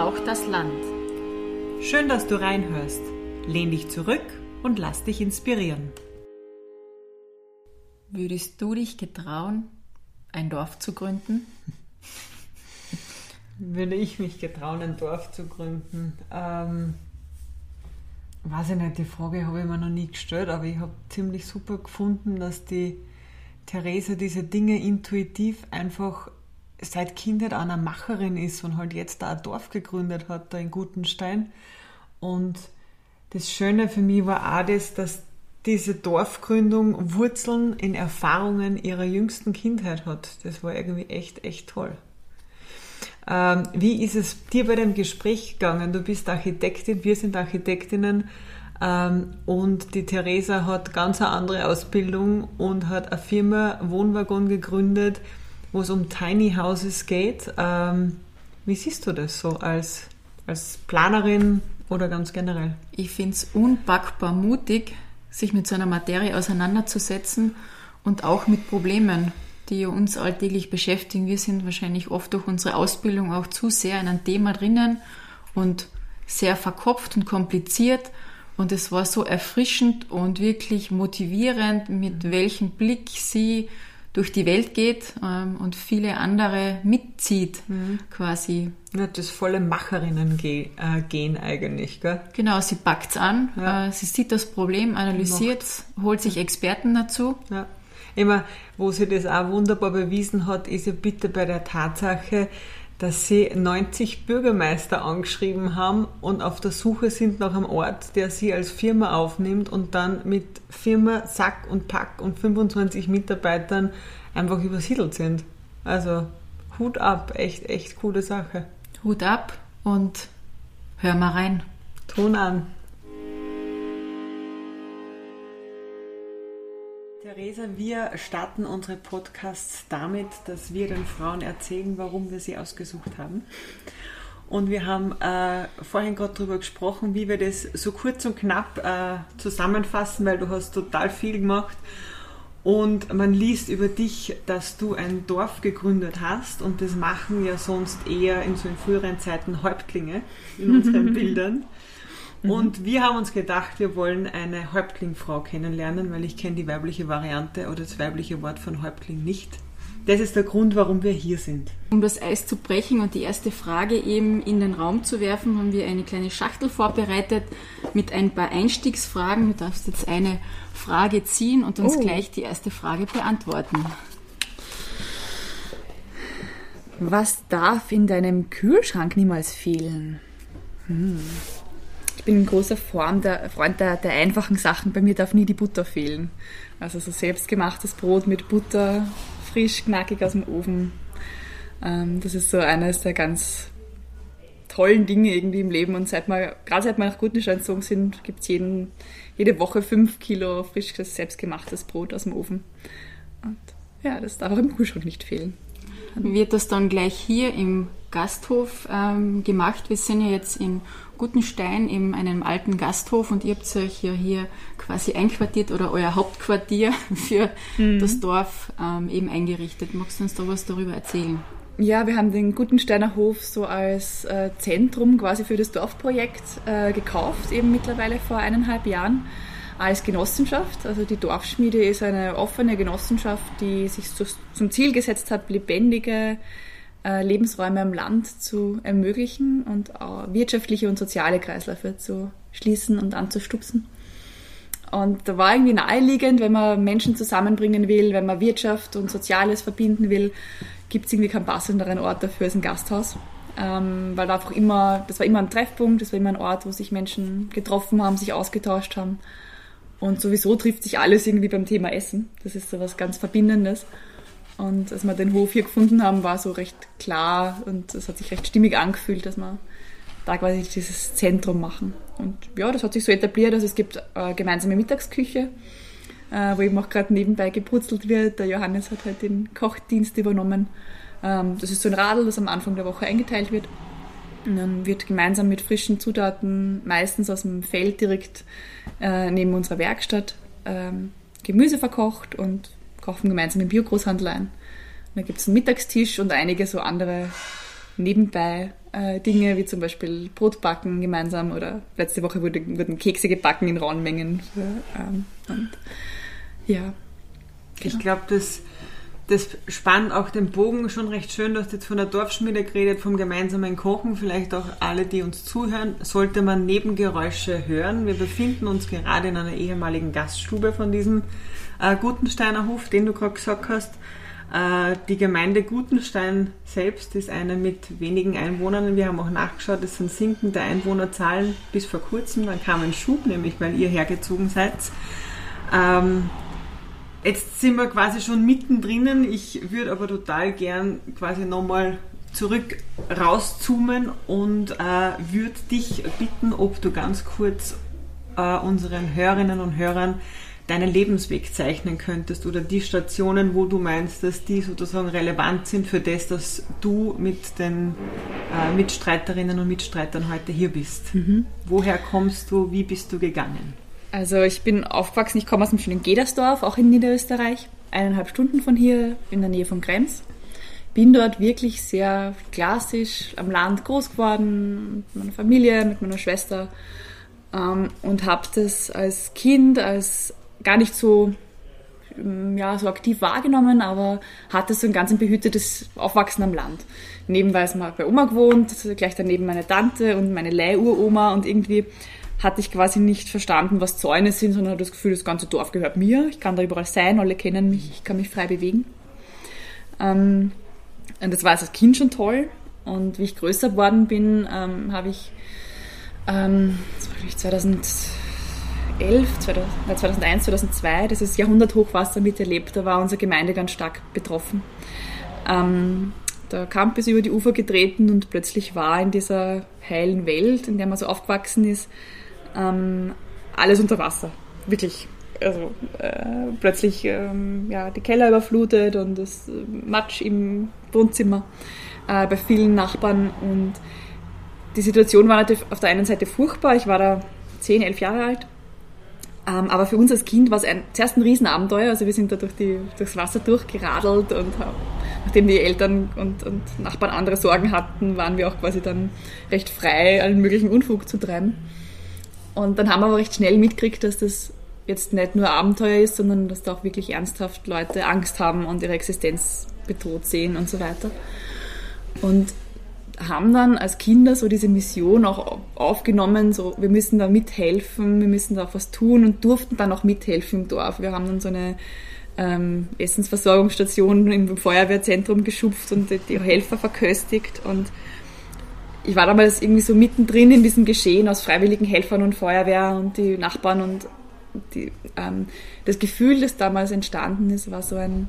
Braucht das Land. Schön, dass du reinhörst. Lehn dich zurück und lass dich inspirieren. Würdest du dich getrauen, ein Dorf zu gründen? Würde ich mich getrauen, ein Dorf zu gründen? Ähm, weiß ich nicht, die Frage habe ich mir noch nie gestellt, aber ich habe ziemlich super gefunden, dass die Theresa diese Dinge intuitiv einfach seit Kindheit auch eine Macherin ist und halt jetzt da ein Dorf gegründet hat, da in Gutenstein. Und das Schöne für mich war auch das, dass diese Dorfgründung Wurzeln in Erfahrungen ihrer jüngsten Kindheit hat. Das war irgendwie echt, echt toll. Ähm, wie ist es dir bei dem Gespräch gegangen? Du bist Architektin, wir sind Architektinnen ähm, und die Theresa hat ganz eine andere Ausbildung und hat eine Firma Wohnwagon gegründet, wo es um Tiny Houses geht. Ähm, wie siehst du das so als, als Planerin oder ganz generell? Ich finde es unpackbar mutig, sich mit so einer Materie auseinanderzusetzen und auch mit Problemen, die uns alltäglich beschäftigen. Wir sind wahrscheinlich oft durch unsere Ausbildung auch zu sehr in einem Thema drinnen und sehr verkopft und kompliziert. Und es war so erfrischend und wirklich motivierend, mit welchem Blick sie durch die Welt geht ähm, und viele andere mitzieht, mhm. quasi. Ja, das volle Macherinnen-Gen äh, eigentlich, gell? Genau, sie packt's an, ja. äh, sie sieht das Problem, analysiert, holt sich Experten dazu. Ja. Immer, wo sie das auch wunderbar bewiesen hat, ist ja bitte bei der Tatsache, dass sie 90 Bürgermeister angeschrieben haben und auf der Suche sind nach einem Ort, der sie als Firma aufnimmt und dann mit Firma, Sack und Pack und 25 Mitarbeitern einfach übersiedelt sind. Also Hut ab, echt, echt coole Sache. Hut ab und hör mal rein. Ton an. Theresa, wir starten unsere Podcasts damit, dass wir den Frauen erzählen, warum wir sie ausgesucht haben. Und wir haben äh, vorhin gerade darüber gesprochen, wie wir das so kurz und knapp äh, zusammenfassen, weil du hast total viel gemacht. Und man liest über dich, dass du ein Dorf gegründet hast und das machen ja sonst eher in so in früheren Zeiten Häuptlinge in unseren Bildern. Mhm. Und wir haben uns gedacht, wir wollen eine Häuptlingfrau kennenlernen, weil ich kenne die weibliche Variante oder das weibliche Wort von Häuptling nicht. Das ist der Grund, warum wir hier sind. Um das Eis zu brechen und die erste Frage eben in den Raum zu werfen, haben wir eine kleine Schachtel vorbereitet mit ein paar Einstiegsfragen. Du darfst jetzt eine Frage ziehen und uns oh. gleich die erste Frage beantworten. Was darf in deinem Kühlschrank niemals fehlen? Hm. Ich bin ein großer Freund, der, Freund der, der, einfachen Sachen. Bei mir darf nie die Butter fehlen. Also so selbstgemachtes Brot mit Butter, frisch, knackig aus dem Ofen. Ähm, das ist so eines der ganz tollen Dinge irgendwie im Leben. Und seit wir, gerade seit wir nach Gutenstein gezogen sind, gibt es jede Woche fünf Kilo frisches, selbstgemachtes Brot aus dem Ofen. Und ja, das darf auch im Kühlschrank nicht fehlen. Wird das dann gleich hier im Gasthof ähm, gemacht? Wir sind ja jetzt in Gutenstein in einem alten Gasthof und ihr habt euch ja hier quasi einquartiert oder euer Hauptquartier für mhm. das Dorf ähm, eben eingerichtet. Magst du uns da was darüber erzählen? Ja, wir haben den Gutensteiner Hof so als äh, Zentrum quasi für das Dorfprojekt äh, gekauft, eben mittlerweile vor eineinhalb Jahren als Genossenschaft. Also die Dorfschmiede ist eine offene Genossenschaft, die sich zum Ziel gesetzt hat, lebendige äh, Lebensräume am Land zu ermöglichen und wirtschaftliche und soziale Kreisläufe zu schließen und anzustupsen. Und da war irgendwie naheliegend, wenn man Menschen zusammenbringen will, wenn man Wirtschaft und Soziales verbinden will, gibt es irgendwie keinen passenderen Ort dafür als ein Gasthaus. Ähm, weil da einfach immer, das war immer ein Treffpunkt, das war immer ein Ort, wo sich Menschen getroffen haben, sich ausgetauscht haben. Und sowieso trifft sich alles irgendwie beim Thema Essen. Das ist so was ganz Verbindendes. Und als wir den Hof hier gefunden haben, war so recht klar und es hat sich recht stimmig angefühlt, dass wir da quasi dieses Zentrum machen. Und ja, das hat sich so etabliert. Also es gibt eine gemeinsame Mittagsküche, äh, wo eben auch gerade nebenbei gebrutzelt wird. Der Johannes hat halt den Kochdienst übernommen. Ähm, das ist so ein Radl, das am Anfang der Woche eingeteilt wird. Und dann wird gemeinsam mit frischen Zutaten, meistens aus dem Feld direkt äh, neben unserer Werkstatt, ähm, Gemüse verkocht und kaufen gemeinsam im Biogroßhandel ein. Da gibt es einen Mittagstisch und einige so andere nebenbei äh, Dinge wie zum Beispiel Brot backen gemeinsam oder letzte Woche wurde, wurden Kekse gebacken in rauen Mengen. Für, ähm, und ja. Genau. Ich glaube, das, das spannt auch den Bogen schon recht schön. Du hast jetzt von der Dorfschmiede geredet, vom gemeinsamen Kochen. Vielleicht auch alle, die uns zuhören, sollte man Nebengeräusche hören. Wir befinden uns gerade in einer ehemaligen Gaststube von diesem äh, Gutensteiner Hof, den du gerade gesagt hast. Äh, die Gemeinde Gutenstein selbst ist eine mit wenigen Einwohnern. Wir haben auch nachgeschaut, es sind sinkende Einwohnerzahlen bis vor kurzem. Dann kam ein Schub, nämlich weil ihr hergezogen seid. Ähm, jetzt sind wir quasi schon mittendrin. Ich würde aber total gern quasi nochmal zurück rauszoomen und äh, würde dich bitten, ob du ganz kurz äh, unseren Hörerinnen und Hörern deinen Lebensweg zeichnen könntest oder die Stationen, wo du meinst, dass die sozusagen relevant sind für das, dass du mit den äh, Mitstreiterinnen und Mitstreitern heute hier bist. Mhm. Woher kommst du? Wie bist du gegangen? Also ich bin aufgewachsen, ich komme aus dem schönen Gedersdorf, auch in Niederösterreich, eineinhalb Stunden von hier in der Nähe von Krems. Bin dort wirklich sehr klassisch am Land groß geworden, mit meiner Familie, mit meiner Schwester ähm, und habe das als Kind, als gar nicht so, ähm, ja, so aktiv wahrgenommen, aber hatte so ein ganz behütetes Aufwachsen am Land. Nebenbei ist mal bei Oma gewohnt, gleich daneben meine Tante und meine Leihuroma und irgendwie hatte ich quasi nicht verstanden, was Zäune sind, sondern hatte das Gefühl, das ganze Dorf gehört mir. Ich kann da überall sein, alle kennen mich, ich kann mich frei bewegen. Ähm, und das war als Kind schon toll. Und wie ich größer geworden bin, ähm, habe ich, ähm, das war 2000, 2011, 2001, 2002, das ist Jahrhunderthochwasser miterlebt. Da war unsere Gemeinde ganz stark betroffen. Ähm, der Camp ist über die Ufer getreten und plötzlich war in dieser heilen Welt, in der man so aufgewachsen ist, ähm, alles unter Wasser. Wirklich. Also äh, plötzlich ähm, ja, die Keller überflutet und das äh, Matsch im Wohnzimmer äh, bei vielen Nachbarn. Und die Situation war natürlich auf der einen Seite furchtbar. Ich war da 10, 11 Jahre alt ähm, aber für uns als Kind war es ein, zuerst ein Riesenabenteuer. Also wir sind da durch die, durchs Wasser durchgeradelt und nachdem die Eltern und, und Nachbarn andere Sorgen hatten, waren wir auch quasi dann recht frei, allen möglichen Unfug zu treiben. Und dann haben wir aber recht schnell mitgekriegt, dass das jetzt nicht nur Abenteuer ist, sondern dass da auch wirklich ernsthaft Leute Angst haben und ihre Existenz bedroht sehen und so weiter. Und haben dann als Kinder so diese Mission auch aufgenommen, so wir müssen da mithelfen, wir müssen da was tun und durften dann auch mithelfen im Dorf. Wir haben dann so eine ähm, Essensversorgungsstation im Feuerwehrzentrum geschupft und die Helfer verköstigt und ich war damals irgendwie so mittendrin in diesem Geschehen aus freiwilligen Helfern und Feuerwehr und die Nachbarn und die, ähm, das Gefühl, das damals entstanden ist, war so ein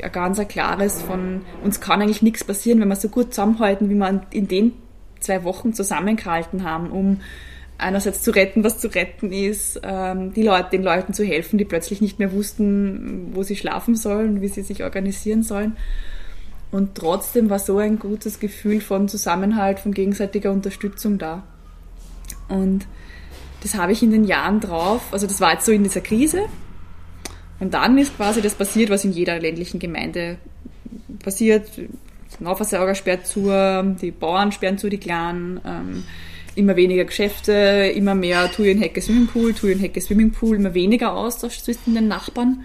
ein ganz ein klares von, uns kann eigentlich nichts passieren, wenn wir so gut zusammenhalten, wie wir in den zwei Wochen zusammengehalten haben, um einerseits zu retten, was zu retten ist, ähm, die Leute, den Leuten zu helfen, die plötzlich nicht mehr wussten, wo sie schlafen sollen, wie sie sich organisieren sollen. Und trotzdem war so ein gutes Gefühl von Zusammenhalt, von gegenseitiger Unterstützung da. Und das habe ich in den Jahren drauf, also das war jetzt so in dieser Krise, und dann ist quasi das passiert, was in jeder ländlichen Gemeinde passiert. Nahversorger sperrt zu, die Bauern sperren zu, die Kleinen, ähm, immer weniger Geschäfte, immer mehr Thujenhecke Swimmingpool, Thujenhecke Swimmingpool, immer weniger Austausch zwischen den Nachbarn.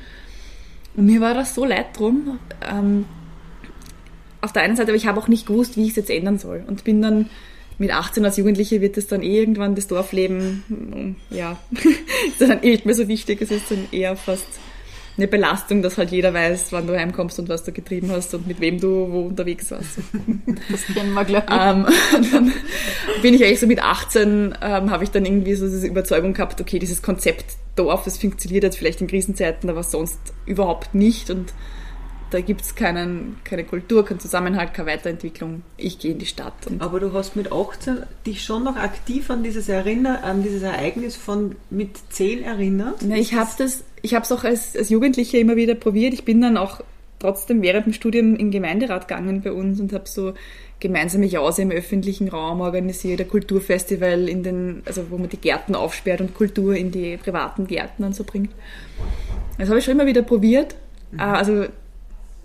Und mir war das so leid drum. Ähm, auf der einen Seite, aber ich habe auch nicht gewusst, wie ich es jetzt ändern soll. Und bin dann mit 18 als Jugendliche wird es dann eh irgendwann das Dorfleben, ja, ist dann eh nicht mehr so wichtig. Es ist dann eher fast eine Belastung, dass halt jeder weiß, wann du heimkommst und was du getrieben hast und mit wem du wo unterwegs warst. Das kennen wir, glaube ich. Ähm, dann bin ich eigentlich so mit 18, ähm, habe ich dann irgendwie so diese Überzeugung gehabt, okay, dieses Konzept Dorf, das funktioniert jetzt vielleicht in Krisenzeiten, aber sonst überhaupt nicht und da gibt es keine Kultur, keinen Zusammenhalt, keine Weiterentwicklung. Ich gehe in die Stadt. Aber du hast mit 18 dich schon noch aktiv an dieses, Erinner an dieses Ereignis von mit 10 erinnert? Na, ich habe das, ich habe es auch als, als Jugendliche immer wieder probiert. Ich bin dann auch trotzdem während dem Studium in den Gemeinderat gegangen bei uns und habe so gemeinsame Jause im öffentlichen Raum organisiert, ein Kulturfestival in den, also wo man die Gärten aufsperrt und Kultur in die privaten Gärten und so bringt. Das habe ich schon immer wieder probiert. Mhm. Also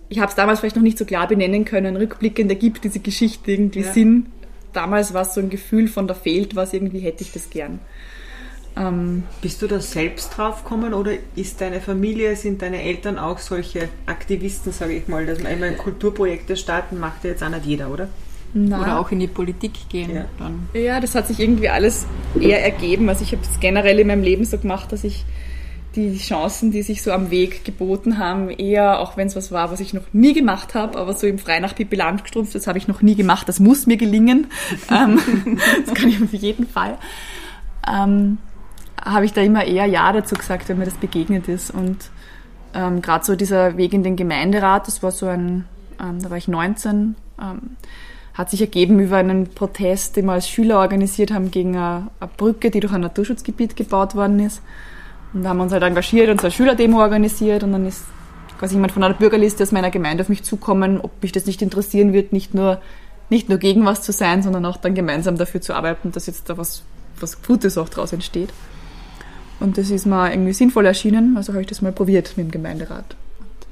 ich habe es damals vielleicht noch nicht so klar benennen können. Rückblickend ergibt diese Geschichte irgendwie ja. Sinn. Damals war es so ein Gefühl von da fehlt was, irgendwie hätte ich das gern. Ähm, Bist du da selbst drauf gekommen oder ist deine Familie, sind deine Eltern auch solche Aktivisten, sage ich mal, dass man immer Kulturprojekte starten, macht ja jetzt auch nicht jeder, oder? Na. Oder auch in die Politik gehen. Ja. Dann. ja, das hat sich irgendwie alles eher ergeben. Also ich habe es generell in meinem Leben so gemacht, dass ich die Chancen, die sich so am Weg geboten haben, eher, auch wenn es was war, was ich noch nie gemacht habe, aber so im Frei nach Pippi Landstrumpf, das habe ich noch nie gemacht, das muss mir gelingen. Ähm, das kann ich auf jeden Fall. Ähm, habe ich da immer eher Ja dazu gesagt, wenn mir das begegnet ist. Und ähm, gerade so dieser Weg in den Gemeinderat, das war so ein, ähm, da war ich 19, ähm, hat sich ergeben über einen Protest, den wir als Schüler organisiert haben gegen eine, eine Brücke, die durch ein Naturschutzgebiet gebaut worden ist. Und da haben wir uns halt engagiert und eine Schülerdemo organisiert und dann ist quasi jemand von einer Bürgerliste aus meiner Gemeinde auf mich zukommen, ob mich das nicht interessieren wird, nicht nur, nicht nur gegen was zu sein, sondern auch dann gemeinsam dafür zu arbeiten, dass jetzt da was, was Gutes auch daraus entsteht. Und das ist mir irgendwie sinnvoll erschienen, also habe ich das mal probiert mit dem Gemeinderat. Und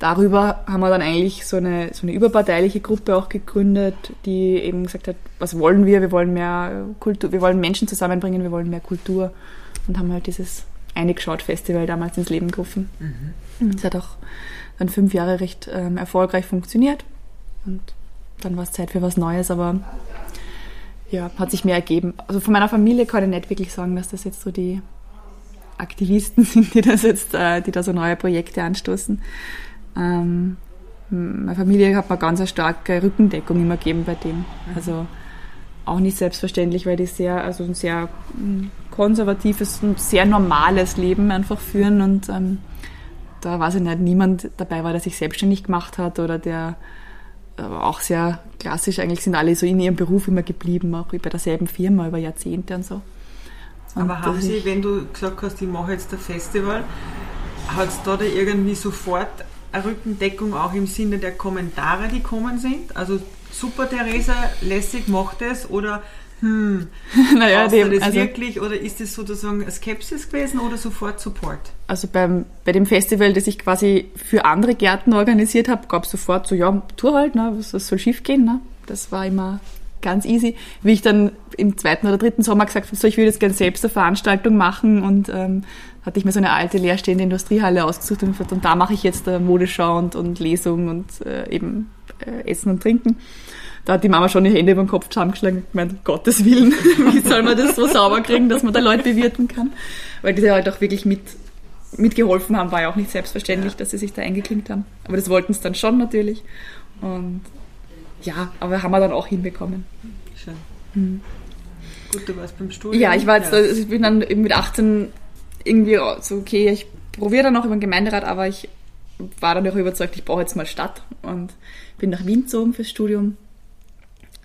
darüber haben wir dann eigentlich so eine, so eine überparteiliche Gruppe auch gegründet, die eben gesagt hat, was wollen wir? Wir wollen mehr Kultur, wir wollen Menschen zusammenbringen, wir wollen mehr Kultur und haben halt dieses Eingeschaut Festival damals ins Leben gerufen. Mhm. Das hat auch dann fünf Jahre recht ähm, erfolgreich funktioniert und dann war es Zeit für was Neues, aber ja, hat sich mehr ergeben. Also von meiner Familie kann ich nicht wirklich sagen, dass das jetzt so die Aktivisten sind, die das jetzt, äh, die da so neue Projekte anstoßen. Ähm, meine Familie hat mir ganz eine starke Rückendeckung immer gegeben bei dem. Also auch nicht selbstverständlich, weil die sehr, also ein sehr hm, konservatives und sehr normales Leben einfach führen und ähm, da weiß ich nicht, niemand dabei war, der sich selbstständig gemacht hat oder der äh, auch sehr klassisch, eigentlich sind alle so in ihrem Beruf immer geblieben, auch bei derselben Firma über Jahrzehnte und so. Aber haben Sie, wenn du gesagt hast, ich mache jetzt ein Festival, hat es da, da irgendwie sofort eine Rückendeckung auch im Sinne der Kommentare, die kommen sind? Also super Theresa, lässig, macht es oder hm, naja, dem, das also, wirklich oder ist es sozusagen Skepsis gewesen oder sofort Support? Also beim, bei dem Festival, das ich quasi für andere Gärten organisiert habe, gab es sofort so, ja, tu halt, ne, was soll schief gehen, ne? Das war immer ganz easy. Wie ich dann im zweiten oder dritten Sommer gesagt habe, so, ich würde jetzt gerne selbst eine Veranstaltung machen und ähm, hatte ich mir so eine alte leerstehende Industriehalle ausgesucht und, gesagt, und da mache ich jetzt eine Modeschau und, und Lesung und äh, eben äh, Essen und Trinken. Da hat die Mama schon die Hände über den Kopf zusammengeschlagen und gemeint, um Gottes Willen, wie soll man das so sauber kriegen, dass man da Leute bewirten kann? Weil die halt auch wirklich mit mitgeholfen haben, war ja auch nicht selbstverständlich, dass sie sich da eingeklinkt haben. Aber das wollten sie dann schon natürlich. Und ja, aber haben wir dann auch hinbekommen. Schön. Mhm. Gut, du warst beim Studium. Ja, ich war jetzt, ja. also ich bin dann mit 18 irgendwie so, okay, ich probiere dann noch über den Gemeinderat, aber ich war dann auch überzeugt, ich brauche jetzt mal Stadt und bin nach Wien gezogen fürs Studium.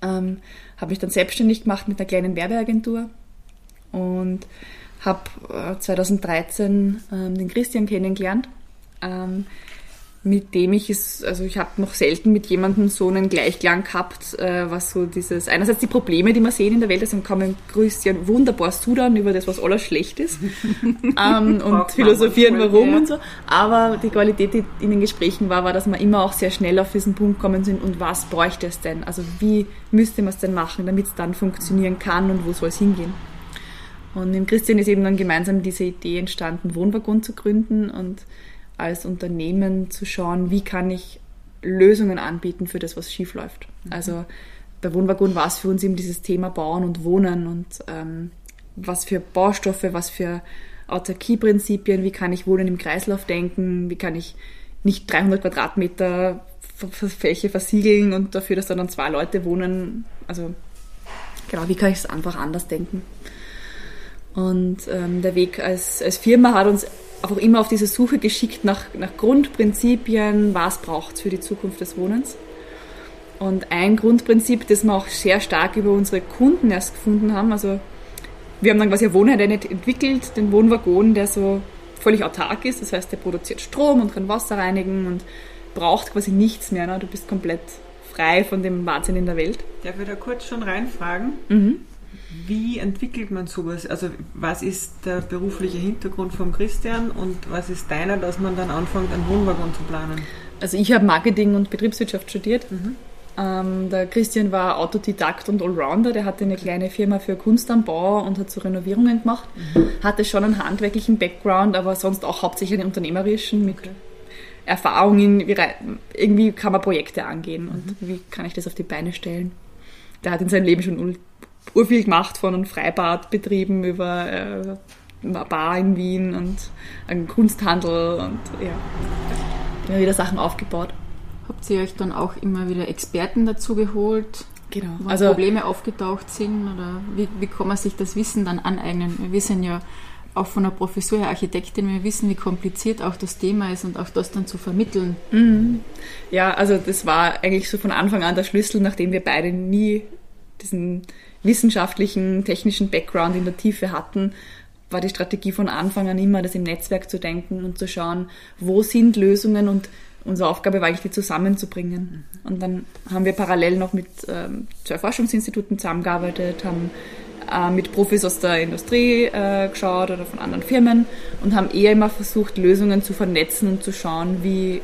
Ähm, habe mich dann selbstständig gemacht mit einer kleinen Werbeagentur und habe äh, 2013 ähm, den Christian kennengelernt. Ähm, mit dem ich es, also ich habe noch selten mit jemandem so einen Gleichklang gehabt, äh, was so dieses, einerseits die Probleme, die wir sehen in der Welt, also man Christian wunderbar sudern über das, was alles schlecht ist ähm, und philosophieren, warum ja. und so, aber die Qualität, die in den Gesprächen war, war, dass wir immer auch sehr schnell auf diesen Punkt kommen sind und was bräuchte es denn, also wie müsste man es denn machen, damit es dann funktionieren kann und wo soll es hingehen. Und mit Christian ist eben dann gemeinsam diese Idee entstanden, Wohnwaggon zu gründen und als Unternehmen zu schauen, wie kann ich Lösungen anbieten für das, was schief läuft. Mhm. Also bei Wohnwagon war es für uns eben dieses Thema Bauen und Wohnen und ähm, was für Baustoffe, was für Autarkieprinzipien, wie kann ich Wohnen im Kreislauf denken, wie kann ich nicht 300 Quadratmeter Fläche versiegeln und dafür, dass da dann zwei Leute wohnen. Also genau, wie kann ich es einfach anders denken? Und ähm, der Weg als, als Firma hat uns auch immer auf diese Suche geschickt nach, nach Grundprinzipien, was braucht es für die Zukunft des Wohnens. Und ein Grundprinzip, das wir auch sehr stark über unsere Kunden erst gefunden haben, also wir haben dann quasi eine Wohnheit entwickelt, den Wohnwaggon, der so völlig autark ist, das heißt, der produziert Strom und kann Wasser reinigen und braucht quasi nichts mehr. Ne? Du bist komplett frei von dem Wahnsinn in der Welt. Darf ich da kurz schon reinfragen? Mhm. Wie entwickelt man sowas? Also was ist der berufliche Hintergrund von Christian und was ist deiner, dass man dann anfängt, einen Wohnwagen zu planen? also ich habe Marketing und Betriebswirtschaft studiert. Mhm. Ähm, der Christian war Autodidakt und Allrounder, der hatte eine kleine Firma für Kunst am Bau und hat so Renovierungen gemacht. Mhm. Hatte schon einen handwerklichen Background, aber sonst auch hauptsächlich einen unternehmerischen mit okay. Erfahrungen, wie, irgendwie kann man Projekte angehen und mhm. wie kann ich das auf die Beine stellen. Der hat in seinem Leben schon urviel gemacht, von einem Freibad betrieben über äh, eine Bar in Wien und einen Kunsthandel und ja, immer wieder Sachen aufgebaut. Habt ihr euch dann auch immer wieder Experten dazu geholt? Genau. Wo also, Probleme aufgetaucht sind oder wie, wie kann man sich das Wissen dann aneignen? Wir wissen ja auch von der Professur her Architektin, wir wissen, wie kompliziert auch das Thema ist und auch das dann zu vermitteln. Mhm. Ja, also das war eigentlich so von Anfang an der Schlüssel, nachdem wir beide nie diesen wissenschaftlichen, technischen Background in der Tiefe hatten, war die Strategie von Anfang an immer, das im Netzwerk zu denken und zu schauen, wo sind Lösungen und unsere Aufgabe war eigentlich, die zusammenzubringen. Und dann haben wir parallel noch mit ähm, zwei Forschungsinstituten zusammengearbeitet, haben äh, mit Profis aus der Industrie äh, geschaut oder von anderen Firmen und haben eher immer versucht, Lösungen zu vernetzen und zu schauen, wie,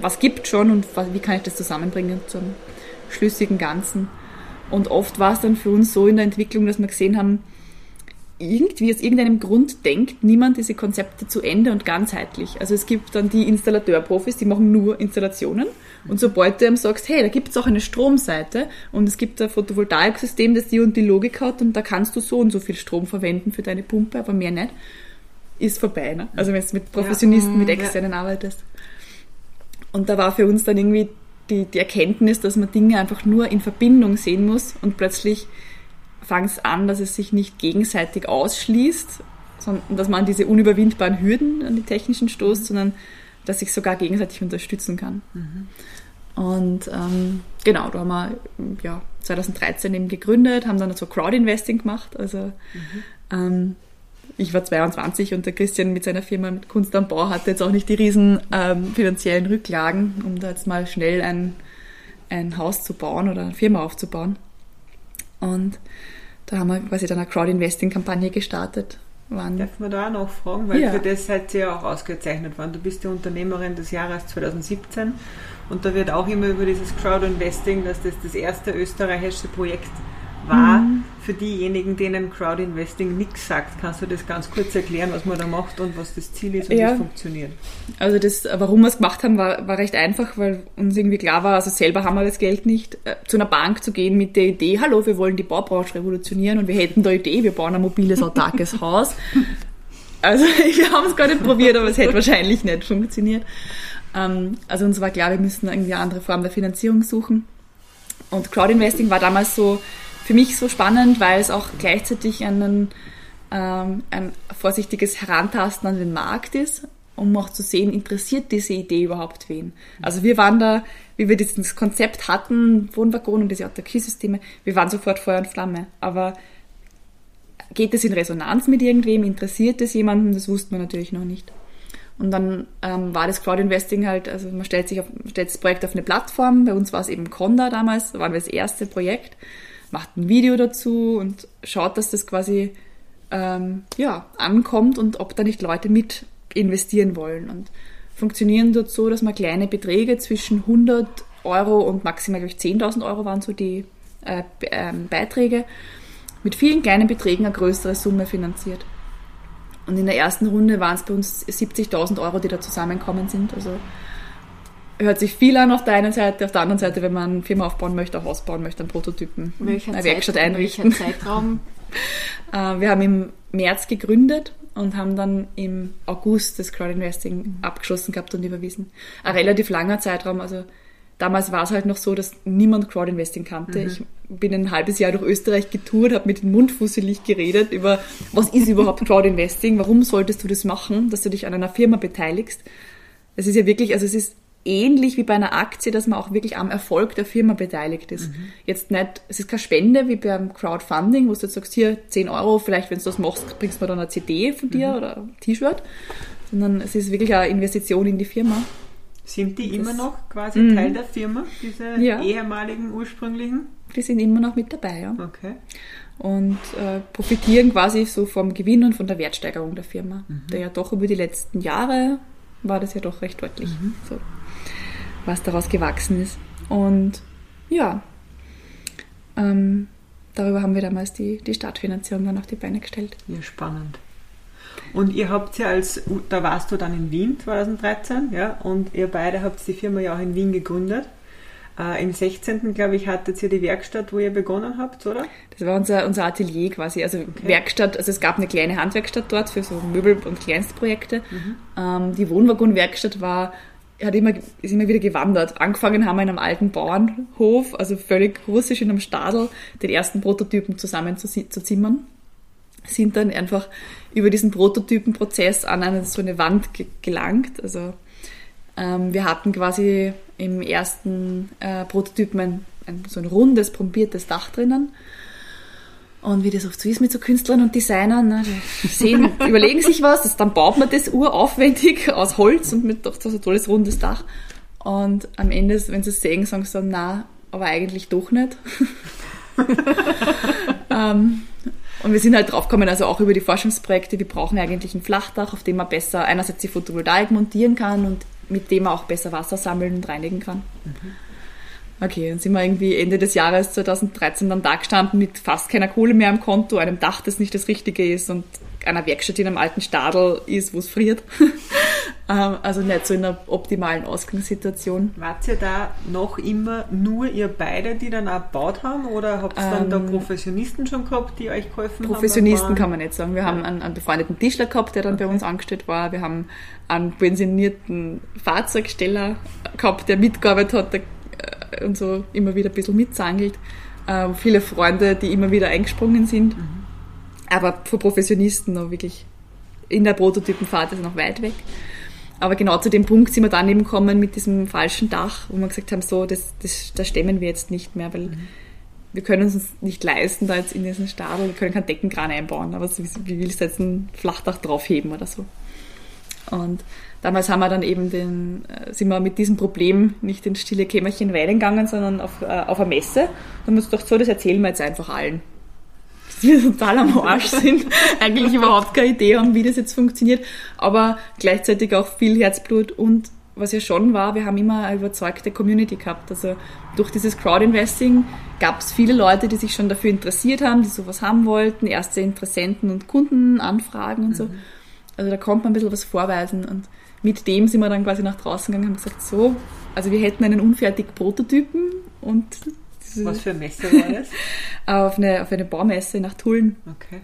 was gibt schon und wie kann ich das zusammenbringen zum schlüssigen Ganzen. Und oft war es dann für uns so in der Entwicklung, dass wir gesehen haben, irgendwie aus irgendeinem Grund denkt niemand diese Konzepte zu Ende und ganzheitlich. Also es gibt dann die Installateurprofis, die machen nur Installationen. Und sobald du ihm sagst, hey, da gibt es auch eine Stromseite und es gibt ein Photovoltaiksystem, das die und die Logik hat und da kannst du so und so viel Strom verwenden für deine Pumpe, aber mehr nicht, ist vorbei. Ne? Also wenn du mit Professionisten, ja, mit Externen ja. arbeitest. Und da war für uns dann irgendwie die, die Erkenntnis, dass man Dinge einfach nur in Verbindung sehen muss und plötzlich fängt es an, dass es sich nicht gegenseitig ausschließt, sondern dass man an diese unüberwindbaren Hürden an die technischen stoßt, mhm. sondern dass sich sogar gegenseitig unterstützen kann. Mhm. Und ähm, genau, da haben wir ja, 2013 eben gegründet, haben dann so Crowdinvesting gemacht. Also mhm. ähm, ich war 22 und der Christian mit seiner Firma mit Kunst am Bau hatte jetzt auch nicht die riesen ähm, finanziellen Rücklagen, um da jetzt mal schnell ein, ein Haus zu bauen oder eine Firma aufzubauen. Und da haben wir quasi dann eine Crowd-Investing-Kampagne gestartet. Wann? Darf man da auch noch fragen, weil ja. für das seid ihr ja auch ausgezeichnet worden. Du bist die Unternehmerin des Jahres 2017 und da wird auch immer über dieses Crowd-Investing, dass das das erste österreichische Projekt war. Mhm. Für diejenigen, denen Crowdinvesting nichts sagt, kannst du das ganz kurz erklären, was man da macht und was das Ziel ist und ja. wie es funktioniert? Also das, warum wir es gemacht haben, war, war recht einfach, weil uns irgendwie klar war, also selber haben wir das Geld nicht, äh, zu einer Bank zu gehen mit der Idee, hallo, wir wollen die Baubranche revolutionieren und wir hätten da Idee, wir bauen ein mobiles, autarkes Haus. Also wir haben es gar nicht probiert, aber es hätte wahrscheinlich nicht funktioniert. Ähm, also uns war klar, wir müssen irgendwie eine andere Form der Finanzierung suchen. Und Crowdinvesting war damals so, für mich so spannend, weil es auch gleichzeitig einen, ähm, ein vorsichtiges Herantasten an den Markt ist, um auch zu sehen, interessiert diese Idee überhaupt wen. Also wir waren da, wie wir dieses Konzept hatten, Wohnwaggon und diese Autarkiesysteme, wir waren sofort Feuer und Flamme. Aber geht es in Resonanz mit irgendwem? Interessiert es jemanden? Das wussten wir natürlich noch nicht. Und dann ähm, war das Crowdinvesting halt, also man stellt sich auf, stellt das Projekt auf eine Plattform. Bei uns war es eben Conda damals, da waren wir das erste Projekt macht ein Video dazu und schaut, dass das quasi ähm, ja, ankommt und ob da nicht Leute mit investieren wollen. Und funktionieren dort so, dass man kleine Beträge zwischen 100 Euro und maximal, glaube ich, 10.000 Euro waren so die äh, äh, Beiträge, mit vielen kleinen Beträgen eine größere Summe finanziert. Und in der ersten Runde waren es bei uns 70.000 Euro, die da zusammenkommen sind. Also hört sich viel an auf der einen Seite, auf der anderen Seite, wenn man eine Firma aufbauen möchte, ein Haus bauen möchte, einen Prototypen, welcher eine Werkstatt einrichten. Welcher Zeitraum? Äh, wir haben im März gegründet und haben dann im August das Crowdinvesting mhm. abgeschlossen gehabt und überwiesen. Ein relativ langer Zeitraum, also damals war es halt noch so, dass niemand Crowdinvesting kannte. Mhm. Ich bin ein halbes Jahr durch Österreich getourt, habe mit dem Mund fusselig geredet über, was ist überhaupt Crowdinvesting, warum solltest du das machen, dass du dich an einer Firma beteiligst. Es ist ja wirklich, also es ist ähnlich wie bei einer Aktie, dass man auch wirklich am Erfolg der Firma beteiligt ist. Mhm. Jetzt nicht, es ist keine Spende wie beim Crowdfunding, wo du jetzt sagst, hier 10 Euro, vielleicht wenn du das machst, bringst du mir dann eine CD von dir mhm. oder ein T-Shirt, sondern es ist wirklich eine Investition in die Firma. Sind die immer noch quasi mhm. Teil der Firma, diese ja. ehemaligen ursprünglichen? Die sind immer noch mit dabei, ja. Okay. Und äh, profitieren quasi so vom Gewinn und von der Wertsteigerung der Firma, mhm. der ja doch über die letzten Jahre war das ja doch recht deutlich. Mhm. So. Was daraus gewachsen ist. Und ja, ähm, darüber haben wir damals die, die Stadtfinanzierung dann auf die Beine gestellt. Ja, spannend. Und ihr habt ja als, da warst du dann in Wien 2013, ja, und ihr beide habt die Firma ja auch in Wien gegründet. Äh, Im 16. glaube ich, hattet ihr die Werkstatt, wo ihr begonnen habt, oder? Das war unser, unser Atelier quasi. Also okay. Werkstatt, also es gab eine kleine Handwerkstatt dort für so Möbel- und Kleinstprojekte. Mhm. Ähm, die Wohnwaggonwerkstatt war hat immer, ist immer wieder gewandert. Angefangen haben wir in einem alten Bauernhof, also völlig russisch in einem Stadel, den ersten Prototypen zusammen zu, zu zimmern. Sind dann einfach über diesen Prototypenprozess an eine, so eine Wand ge gelangt. Also ähm, wir hatten quasi im ersten äh, Prototypen ein, ein, so ein rundes, pompiertes Dach drinnen. Und wie das oft so ist mit so Künstlern und Designern, ne, die sehen, überlegen sich was, dann baut man das uraufwendig aus Holz und mit doch so ein tolles rundes Dach. Und am Ende, wenn sie es sehen, sagen sie dann, na, aber eigentlich doch nicht. ähm, und wir sind halt draufgekommen, also auch über die Forschungsprojekte, wir brauchen eigentlich ein Flachdach, auf dem man besser einerseits die Photovoltaik montieren kann und mit dem man auch besser Wasser sammeln und reinigen kann. Mhm. Okay, dann sind wir irgendwie Ende des Jahres 2013 dann da gestanden mit fast keiner Kohle mehr am Konto, einem Dach, das nicht das Richtige ist und einer Werkstatt in einem alten Stadel ist, wo es friert. Ähm, also nicht so in einer optimalen Ausgangssituation. Wart ihr da noch immer nur ihr beide, die dann auch gebaut haben oder habt ihr dann da ähm, Professionisten schon gehabt, die euch geholfen Professionisten haben? Professionisten kann man nicht sagen. Wir ja. haben einen, einen, befreundeten Tischler gehabt, der dann okay. bei uns angestellt war. Wir haben einen pensionierten Fahrzeugsteller gehabt, der mitgearbeitet hat der, und so immer wieder ein bisschen mitzangelt. Ähm, viele Freunde, die immer wieder eingesprungen sind. Mhm. Aber von Professionisten noch wirklich in der Prototypenfahrt ist noch weit weg. Aber genau zu dem Punkt sind wir dann eben gekommen mit diesem falschen Dach, wo wir gesagt haben, so, das, das, das stemmen wir jetzt nicht mehr, weil mhm. wir können uns nicht leisten, da jetzt in diesen Stadel, wir können keinen Deckenkran einbauen, aber wie willst du jetzt ein Flachdach draufheben oder so? Und damals haben wir dann eben den, äh, sind wir mit diesem Problem nicht in stille Kämmerchen weinen gegangen, sondern auf, äh, auf eine Messe. Da haben wir uns gedacht, so, das erzählen wir jetzt einfach allen wir total am Arsch sind, eigentlich überhaupt keine Idee haben, wie das jetzt funktioniert, aber gleichzeitig auch viel Herzblut und was ja schon war, wir haben immer eine überzeugte Community gehabt. Also durch dieses Crowdinvesting gab es viele Leute, die sich schon dafür interessiert haben, die sowas haben wollten, erste Interessenten und Kunden anfragen und so. Mhm. Also da kommt man ein bisschen was vorweisen und mit dem sind wir dann quasi nach draußen gegangen und haben gesagt, so, also wir hätten einen unfertigen Prototypen und was für eine Messe war das? auf, eine, auf eine Baumesse nach Tulln. Okay.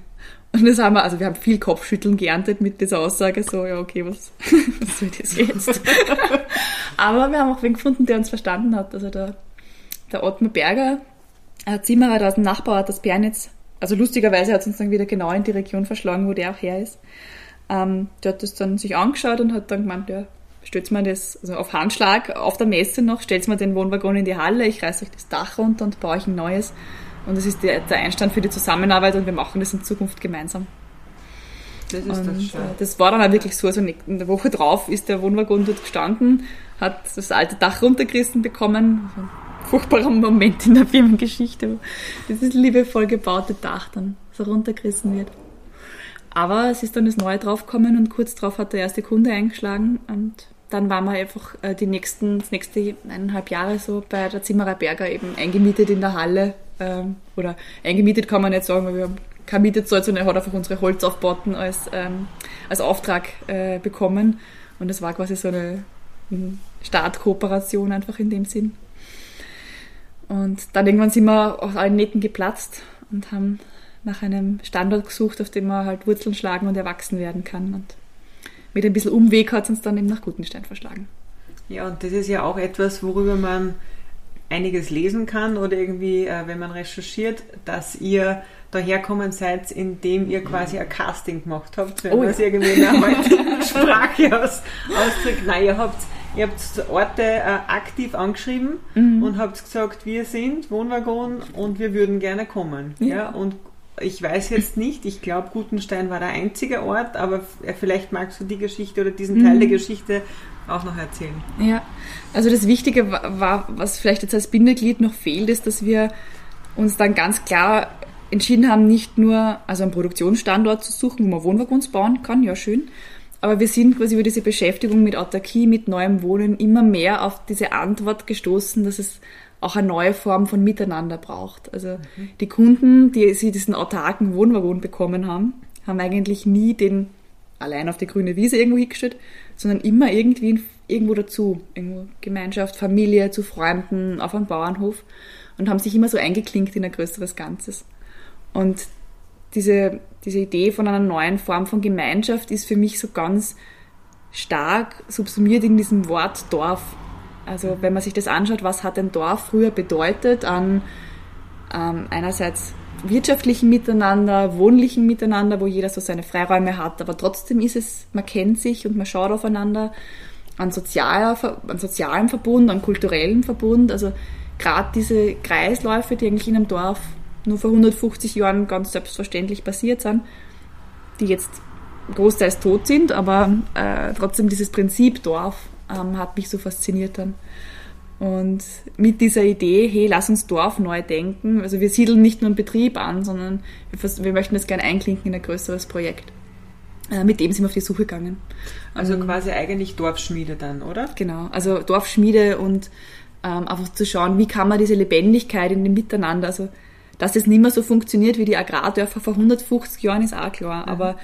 Und das haben wir, also wir haben viel Kopfschütteln geerntet mit dieser Aussage, so, ja, okay, was, was soll das jetzt? Aber wir haben auch wen gefunden, der uns verstanden hat. Also der, der Ottmar Berger, ein Zimmerer aus dem Nachbarort aus Bernitz, also lustigerweise hat es uns dann wieder genau in die Region verschlagen, wo der auch her ist. Ähm, der hat das dann sich angeschaut und hat dann gemeint, ja, stellt man das also auf Handschlag auf der Messe noch, stellt man den Wohnwaggon in die Halle, ich reiße euch das Dach runter und baue euch ein neues. Und das ist der, der Einstand für die Zusammenarbeit und wir machen das in Zukunft gemeinsam. Das ist und, das schön. Äh, das war dann auch wirklich so, also in der Woche drauf ist der Wohnwaggon dort gestanden, hat das alte Dach runtergerissen bekommen. Ein furchtbarer Moment in der Firmengeschichte, wo dieses liebevoll gebaute Dach dann so runtergerissen wird. Aber es ist dann das Neue draufgekommen und kurz darauf hat der erste Kunde eingeschlagen und dann waren wir einfach äh, die nächsten, das nächste eineinhalb Jahre so bei der Zimmerer Berger eben eingemietet in der Halle. Ähm, oder eingemietet kann man nicht sagen, weil wir haben kein Mietezahlt, sondern er hat einfach unsere Holzaufbauten als, ähm, als Auftrag äh, bekommen. Und es war quasi so eine Startkooperation einfach in dem Sinn. Und dann irgendwann sind wir aus allen Nähten geplatzt und haben nach einem Standort gesucht, auf dem man halt Wurzeln schlagen und erwachsen werden kann. Und mit ein bisschen Umweg hat es uns dann eben nach Gutenstein verschlagen. Ja, und das ist ja auch etwas, worüber man einiges lesen kann oder irgendwie, äh, wenn man recherchiert, dass ihr daherkommen seid, indem ihr quasi ein Casting gemacht habt, wenn oh, man es ja. irgendwie in der heutigen Sprache aus, ausdrückt. Nein, ihr habt, ihr habt Orte äh, aktiv angeschrieben mhm. und habt gesagt, wir sind Wohnwaggon und wir würden gerne kommen. Ja. ja und ich weiß jetzt nicht, ich glaube, Gutenstein war der einzige Ort, aber vielleicht magst du die Geschichte oder diesen Teil mhm. der Geschichte auch noch erzählen. Ja, also das Wichtige war, was vielleicht jetzt als Bindeglied noch fehlt, ist, dass wir uns dann ganz klar entschieden haben, nicht nur also einen Produktionsstandort zu suchen, wo man Wohnwaggons bauen kann, ja schön, aber wir sind quasi über diese Beschäftigung mit Autarkie, mit neuem Wohnen immer mehr auf diese Antwort gestoßen, dass es auch eine neue Form von Miteinander braucht. Also mhm. die Kunden, die sie diesen autarken Wohnwagon bekommen haben, haben eigentlich nie den allein auf die grüne Wiese irgendwo hingestellt, sondern immer irgendwie irgendwo dazu. Irgendwo Gemeinschaft, Familie, zu Freunden, auf einem Bauernhof und haben sich immer so eingeklinkt in ein größeres Ganzes. Und diese, diese Idee von einer neuen Form von Gemeinschaft ist für mich so ganz stark subsumiert in diesem Wort Dorf. Also wenn man sich das anschaut, was hat ein Dorf früher bedeutet an ähm, einerseits wirtschaftlichen Miteinander, wohnlichen Miteinander, wo jeder so seine Freiräume hat, aber trotzdem ist es, man kennt sich und man schaut aufeinander, an, sozialer, an sozialem Verbund, an kulturellem Verbund, also gerade diese Kreisläufe, die eigentlich in einem Dorf nur vor 150 Jahren ganz selbstverständlich passiert sind, die jetzt großteils tot sind, aber äh, trotzdem dieses Prinzip Dorf ähm, hat mich so fasziniert dann. Und mit dieser Idee, hey, lass uns Dorf neu denken, also wir siedeln nicht nur einen Betrieb an, sondern wir, wir möchten das gerne einklinken in ein größeres Projekt. Äh, mit dem sind wir auf die Suche gegangen. Also ähm, quasi eigentlich Dorfschmiede dann, oder? Genau, also Dorfschmiede und ähm, einfach zu schauen, wie kann man diese Lebendigkeit in dem Miteinander, also dass es nicht mehr so funktioniert wie die Agrardörfer vor 150 Jahren, ist auch klar. Aber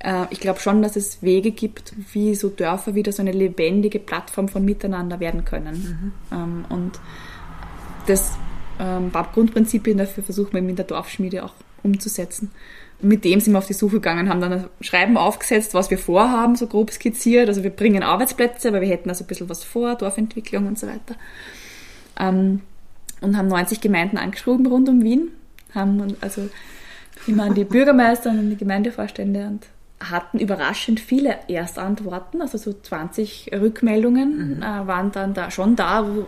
äh, ich glaube schon, dass es Wege gibt, wie so Dörfer wieder so eine lebendige Plattform von Miteinander werden können. Mhm. Ähm, und das ähm, Grundprinzipien dafür versuchen wir in der Dorfschmiede auch umzusetzen. Und mit dem sind wir auf die Suche gegangen, haben dann ein Schreiben aufgesetzt, was wir vorhaben, so grob skizziert. Also wir bringen Arbeitsplätze, aber wir hätten also ein bisschen was vor, Dorfentwicklung und so weiter. Ähm, und haben 90 Gemeinden angeschrieben rund um Wien haben also immer an die Bürgermeister und an die Gemeindevorstände und hatten überraschend viele Erstantworten, also so 20 Rückmeldungen mhm. äh, waren dann da schon da, wo,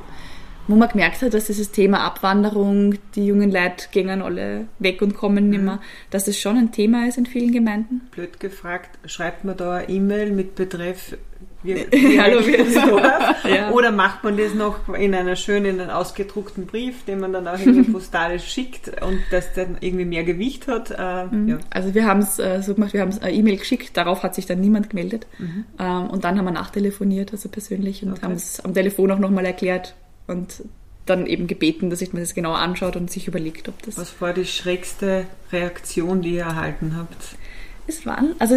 wo man gemerkt hat, dass dieses Thema Abwanderung, die jungen Leute gehen alle weg und kommen nicht mhm. mehr, dass das schon ein Thema ist in vielen Gemeinden. Blöd gefragt, schreibt man da eine E-Mail mit Betreff wir, wir Hallo, wir ja. Oder macht man das noch in einer schönen, ausgedruckten Brief, den man dann auch irgendwie postalisch schickt und das dann irgendwie mehr Gewicht hat? Äh, mhm. ja. Also wir haben es äh, so gemacht, wir haben eine E-Mail geschickt, darauf hat sich dann niemand gemeldet. Mhm. Ähm, und dann haben wir nachtelefoniert, also persönlich, und okay. haben es am Telefon auch nochmal erklärt und dann eben gebeten, dass ich mir das genau anschaut und sich überlegt, ob das. Was war die schrägste Reaktion, die ihr erhalten habt? Es waren, also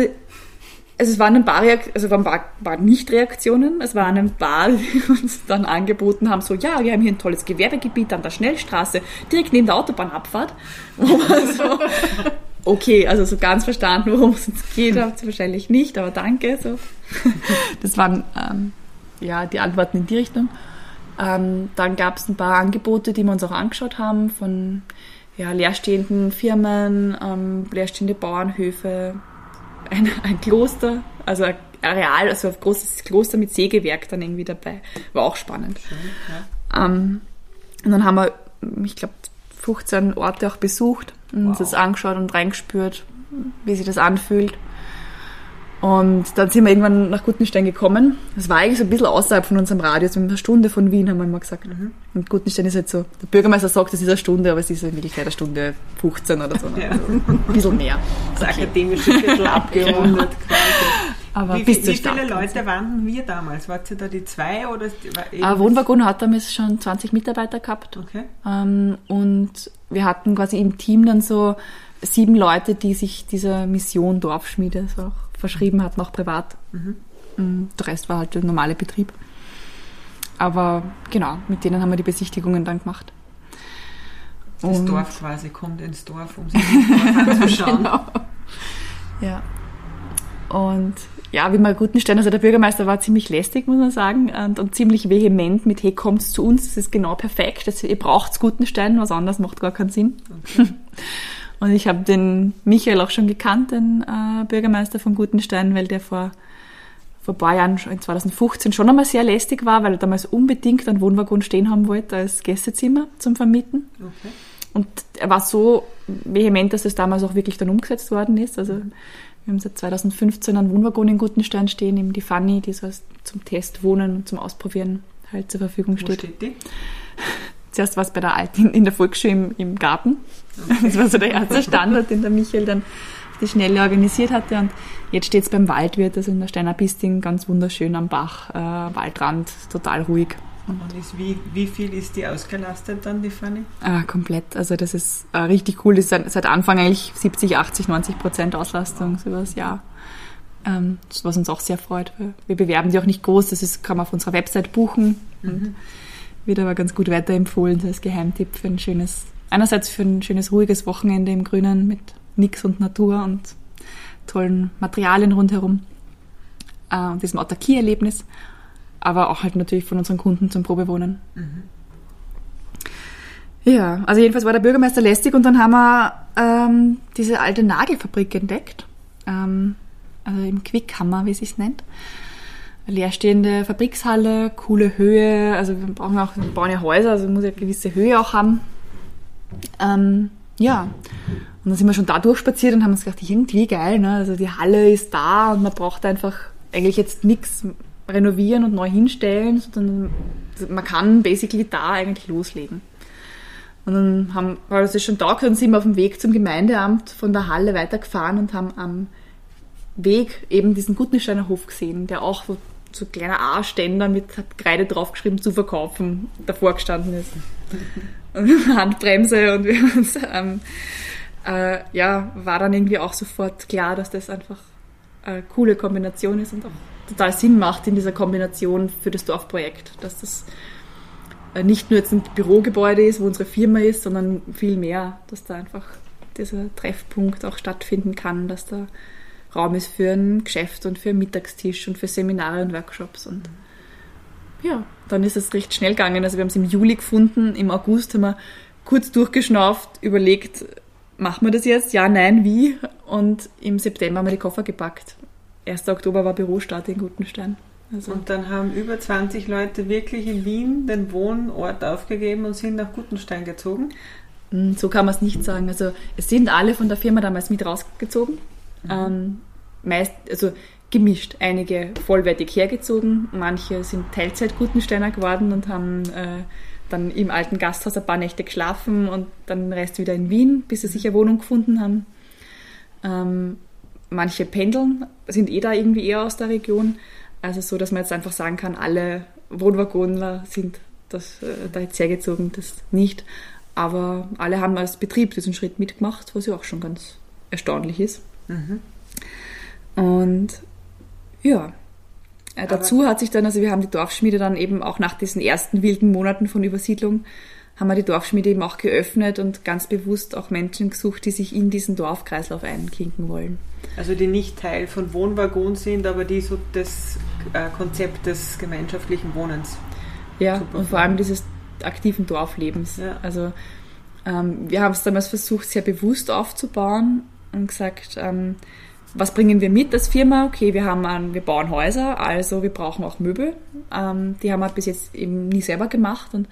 also es waren ein paar, Reak also waren paar, paar Nicht-Reaktionen. Es waren ein paar, die uns dann angeboten haben, so, ja, wir haben hier ein tolles Gewerbegebiet an der Schnellstraße, direkt neben der Autobahnabfahrt. so, okay, also so ganz verstanden, worum es uns geht, habt ihr wahrscheinlich nicht, aber danke. So. Das waren ähm, ja die Antworten in die Richtung. Ähm, dann gab es ein paar Angebote, die wir uns auch angeschaut haben, von ja, leerstehenden Firmen, ähm, leerstehende Bauernhöfe, ein, ein Kloster, also ein Areal, also ein großes Kloster mit Sägewerk dann irgendwie dabei. War auch spannend. Schön, ja. ähm, und dann haben wir, ich glaube, 15 Orte auch besucht und wow. uns das angeschaut und reingespürt, wie sich das anfühlt. Und dann sind wir irgendwann nach Gutenstein gekommen. Das war eigentlich so ein bisschen außerhalb von unserem Radius, eine Stunde von Wien, haben wir immer gesagt. Mhm. Und Gutenstein ist halt so, der Bürgermeister sagt, es ist eine Stunde, aber es ist in Wirklichkeit eine Stunde 15 oder so. Ja. Also ein bisschen mehr. Das okay. akademische Viertel abgerundet quasi. Aber wie, bis wie viele Leute waren wir damals? Wart ihr da die zwei oder? Ah, Wohnwagon hat damals schon 20 Mitarbeiter gehabt. Okay. Ähm, und wir hatten quasi im Team dann so sieben Leute, die sich dieser Mission Dorfschmiede so auch verschrieben hatten, auch privat. Mhm. Mm, der Rest war halt der normale Betrieb. Aber genau, mit denen haben wir die Besichtigungen dann gemacht. Das Und Dorf quasi kommt ins Dorf, um sich das anzuschauen. genau. Ja. Und ja, wie man Gutenstein, also der Bürgermeister war ziemlich lästig, muss man sagen, und, und ziemlich vehement mit, hey, kommt zu uns, das ist genau perfekt, das, ihr braucht Gutenstein, was anderes macht gar keinen Sinn. Okay. Und ich habe den Michael auch schon gekannt, den äh, Bürgermeister von Gutenstein, weil der vor, vor ein paar Jahren, in 2015, schon einmal sehr lästig war, weil er damals unbedingt einen Wohnwagon stehen haben wollte als Gästezimmer zum Vermieten. Okay. Und er war so vehement, dass es damals auch wirklich dann umgesetzt worden ist. Also wir haben seit 2015 einen Wohnwagon in Gutenstein stehen, eben die Fanny, die so zum Test wohnen und zum Ausprobieren halt zur Verfügung steht. Wo steht die? Zuerst war es bei der Alten in der Volksschule im, im Garten. Okay. Das war so der erste Standard, den der Michael dann die schnell organisiert hatte. Und jetzt steht es beim Waldwirt, also in der Steiner Pisting, ganz wunderschön am Bach, äh, Waldrand, total ruhig. Und ist, wie, wie viel ist die ausgelastet dann, die Fanny? Ah, komplett. Also das ist äh, richtig cool. Das ist seit, seit Anfang eigentlich 70, 80, 90 Prozent Auslastung so über das Jahr. Ähm, was uns auch sehr freut. Wir bewerben die auch nicht groß. Das ist, kann man auf unserer Website buchen. Mhm. Und wird aber ganz gut weiterempfohlen als Geheimtipp für ein schönes, einerseits für ein schönes, ruhiges Wochenende im Grünen mit Nix und Natur und tollen Materialien rundherum. Äh, und diesem Autarkie-Erlebnis aber auch halt natürlich von unseren Kunden zum Probewohnen. Mhm. Ja, also jedenfalls war der Bürgermeister lästig und dann haben wir ähm, diese alte Nagelfabrik entdeckt. Ähm, also im Quickhammer, wie es sich nennt. Leerstehende Fabrikshalle, coole Höhe, also wir brauchen auch, wir bauen ja Häuser, also muss ja gewisse Höhe auch haben. Ähm, ja, und dann sind wir schon da durchspaziert und haben uns gedacht, irgendwie geil, ne? Also die Halle ist da und man braucht einfach eigentlich jetzt nichts renovieren und neu hinstellen, sondern man kann basically da eigentlich loslegen. Und dann haben, weil das ist schon da, sind wir auf dem Weg zum Gemeindeamt von der Halle weitergefahren und haben am Weg eben diesen Guttensteiner Hof gesehen, der auch so, so kleiner A-Ständer mit Kreide draufgeschrieben zu verkaufen davor gestanden ist. Und Handbremse und wir uns, ähm, äh, ja, war dann irgendwie auch sofort klar, dass das einfach eine coole Kombination ist und auch total Sinn macht in dieser Kombination für das Dorfprojekt, dass das äh, nicht nur jetzt ein Bürogebäude ist, wo unsere Firma ist, sondern viel mehr, dass da einfach dieser Treffpunkt auch stattfinden kann, dass da Raum ist für ein Geschäft und für einen Mittagstisch und für Seminare und Workshops und ja, dann ist es recht schnell gegangen. Also wir haben es im Juli gefunden, im August haben wir kurz durchgeschnauft, überlegt, machen wir das jetzt? Ja, nein, wie? Und im September haben wir die Koffer gepackt 1. Oktober war Bürostart in Gutenstein. Also und dann haben über 20 Leute wirklich in Wien den Wohnort aufgegeben und sind nach Gutenstein gezogen? Hm, so kann man es nicht sagen. Also es sind alle von der Firma damals mit rausgezogen. Mhm. Ähm, meist, also gemischt. Einige vollwertig hergezogen, manche sind Teilzeit-Gutensteiner geworden und haben äh, dann im alten Gasthaus ein paar Nächte geschlafen und dann den Rest wieder in Wien, bis sie sich eine Wohnung gefunden haben. Ähm, manche pendeln, sind eh da irgendwie eher aus der Region. Also so, dass man jetzt einfach sagen kann, alle Wohnwaggonler sind das, äh, da jetzt hergezogen, das nicht. Aber alle haben als Betrieb diesen Schritt mitgemacht, was ja auch schon ganz erstaunlich ist. Mhm. Und ja, äh, dazu hat sich dann, also wir haben die Dorfschmiede dann eben auch nach diesen ersten wilden Monaten von Übersiedlung haben wir die Dorfschmiede eben auch geöffnet und ganz bewusst auch Menschen gesucht, die sich in diesen Dorfkreislauf einklinken wollen. Also die nicht Teil von Wohnwaggon sind, aber die so das äh, Konzept des gemeinschaftlichen Wohnens. Ja, Super und vor allem dieses aktiven Dorflebens. Ja. Also ähm, wir haben es damals versucht, sehr bewusst aufzubauen und gesagt, ähm, was bringen wir mit als Firma? Okay, wir haben ein, wir bauen Häuser, also wir brauchen auch Möbel. Ähm, die haben wir bis jetzt eben nie selber gemacht und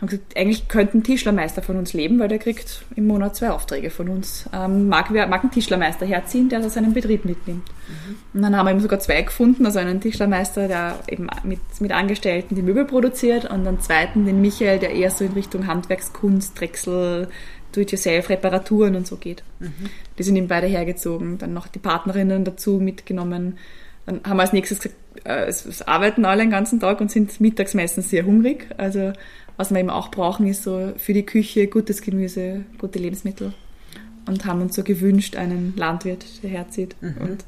haben gesagt, eigentlich könnte ein Tischlermeister von uns leben, weil der kriegt im Monat zwei Aufträge von uns. Ähm, mag, mag einen Tischlermeister herziehen, der also seinen Betrieb mitnimmt. Mhm. Und dann haben wir eben sogar zwei gefunden, also einen Tischlermeister, der eben mit, mit Angestellten die Möbel produziert und einen zweiten, den Michael, der eher so in Richtung Handwerkskunst, Drechsel, Do-it-yourself, Reparaturen und so geht. Mhm. Die sind eben beide hergezogen. Dann noch die Partnerinnen dazu mitgenommen. Dann haben wir als nächstes gesagt, äh, es, es arbeiten alle den ganzen Tag und sind mittags meistens sehr hungrig. Also was wir eben auch brauchen, ist so für die Küche gutes Gemüse, gute Lebensmittel. Und haben uns so gewünscht, einen Landwirt, der herzieht. Mhm. Und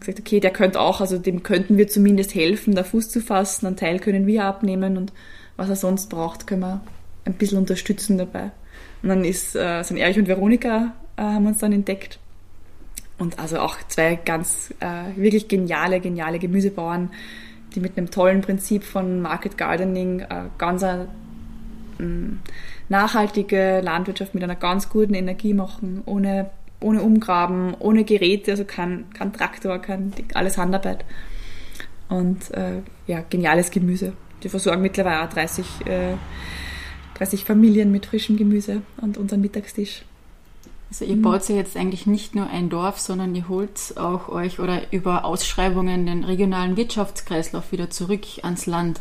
gesagt, okay, der könnte auch, also dem könnten wir zumindest helfen, da Fuß zu fassen. Einen Teil können wir abnehmen und was er sonst braucht, können wir ein bisschen unterstützen dabei. Und dann ist, äh, sind Erich und Veronika äh, haben uns dann entdeckt. Und also auch zwei ganz äh, wirklich geniale, geniale Gemüsebauern, die mit einem tollen Prinzip von Market Gardening äh, ganz nachhaltige Landwirtschaft mit einer ganz guten Energie machen, ohne, ohne Umgraben, ohne Geräte, also kein, kein Traktor, kein, alles Handarbeit. Und äh, ja, geniales Gemüse. Die versorgen mittlerweile auch 30, äh, 30 Familien mit frischem Gemüse und unseren Mittagstisch. Also ihr baut ja jetzt eigentlich nicht nur ein Dorf, sondern ihr holt auch euch oder über Ausschreibungen den regionalen Wirtschaftskreislauf wieder zurück ans Land.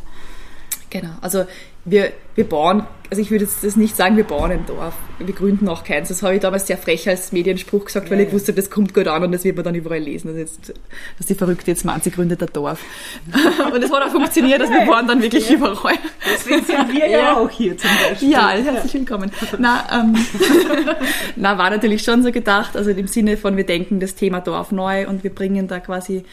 Genau, also wir, wir bauen, also ich würde jetzt das nicht sagen, wir bauen ein Dorf, wir gründen auch keins. Das habe ich damals sehr frech als Medienspruch gesagt, weil ja, ich wusste, das kommt gut an und das wird man dann überall lesen. Also jetzt, dass die Verrückte jetzt meint, sie gründet ein Dorf. und es hat auch funktioniert, dass wir waren dann wirklich ja. überall. Deswegen sind wir ja, ja auch hier zum Beispiel. Ja, herzlich willkommen. Na, ähm, na, war natürlich schon so gedacht, also im Sinne von, wir denken das Thema Dorf neu und wir bringen da quasi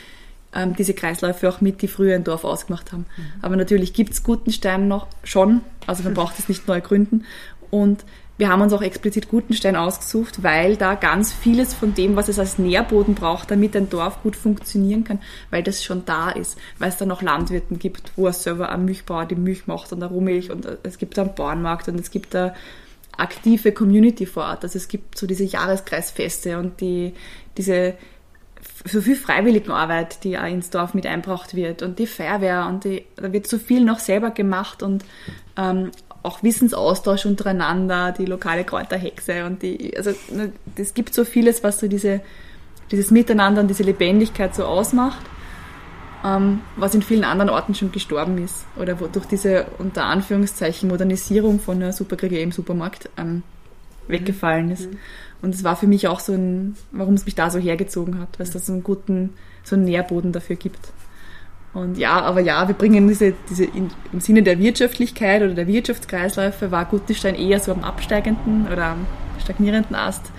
ähm, diese Kreisläufe auch mit, die früher ein Dorf ausgemacht haben. Mhm. Aber natürlich gibt es Gutenstein noch schon, also man braucht es nicht neu gründen. Und wir haben uns auch explizit Gutenstein ausgesucht, weil da ganz vieles von dem, was es als Nährboden braucht, damit ein Dorf gut funktionieren kann, weil das schon da ist. Weil es da noch Landwirten gibt, wo er selber ein Milchbauer die Milch macht und eine Rohmilch und es gibt da einen Bauernmarkt und es gibt da aktive Community vor Ort. Also es gibt so diese Jahreskreisfeste und die, diese so viel Freiwilligenarbeit, die auch ins Dorf mit einbracht wird. Und die Feuerwehr und die, da wird so viel noch selber gemacht und ähm, auch Wissensaustausch untereinander, die lokale Kräuterhexe und die, also ne, es gibt so vieles, was so diese, dieses Miteinander und diese Lebendigkeit so ausmacht, ähm, was in vielen anderen Orten schon gestorben ist oder wo durch diese unter Anführungszeichen Modernisierung von einer Superkriege im Supermarkt ähm, weggefallen ist. Mhm. Und es war für mich auch so ein, warum es mich da so hergezogen hat, weil es da so einen guten, so einen Nährboden dafür gibt. Und ja, aber ja, wir bringen diese, diese in, im Sinne der Wirtschaftlichkeit oder der Wirtschaftskreisläufe war Guttenstein eher so am absteigenden oder am stagnierenden Ast.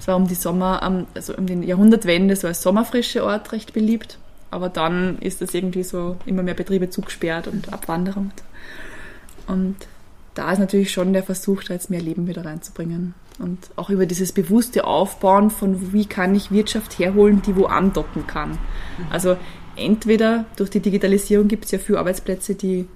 Es war um die Sommer, also um den Jahrhundertwende so als sommerfrische Ort recht beliebt. Aber dann ist das irgendwie so immer mehr Betriebe zugesperrt und Abwanderung. Und da ist natürlich schon der Versuch, da jetzt mehr Leben wieder reinzubringen. Und auch über dieses bewusste Aufbauen von, wie kann ich Wirtschaft herholen, die wo andocken kann. Mhm. Also entweder durch die Digitalisierung gibt es ja viele Arbeitsplätze, die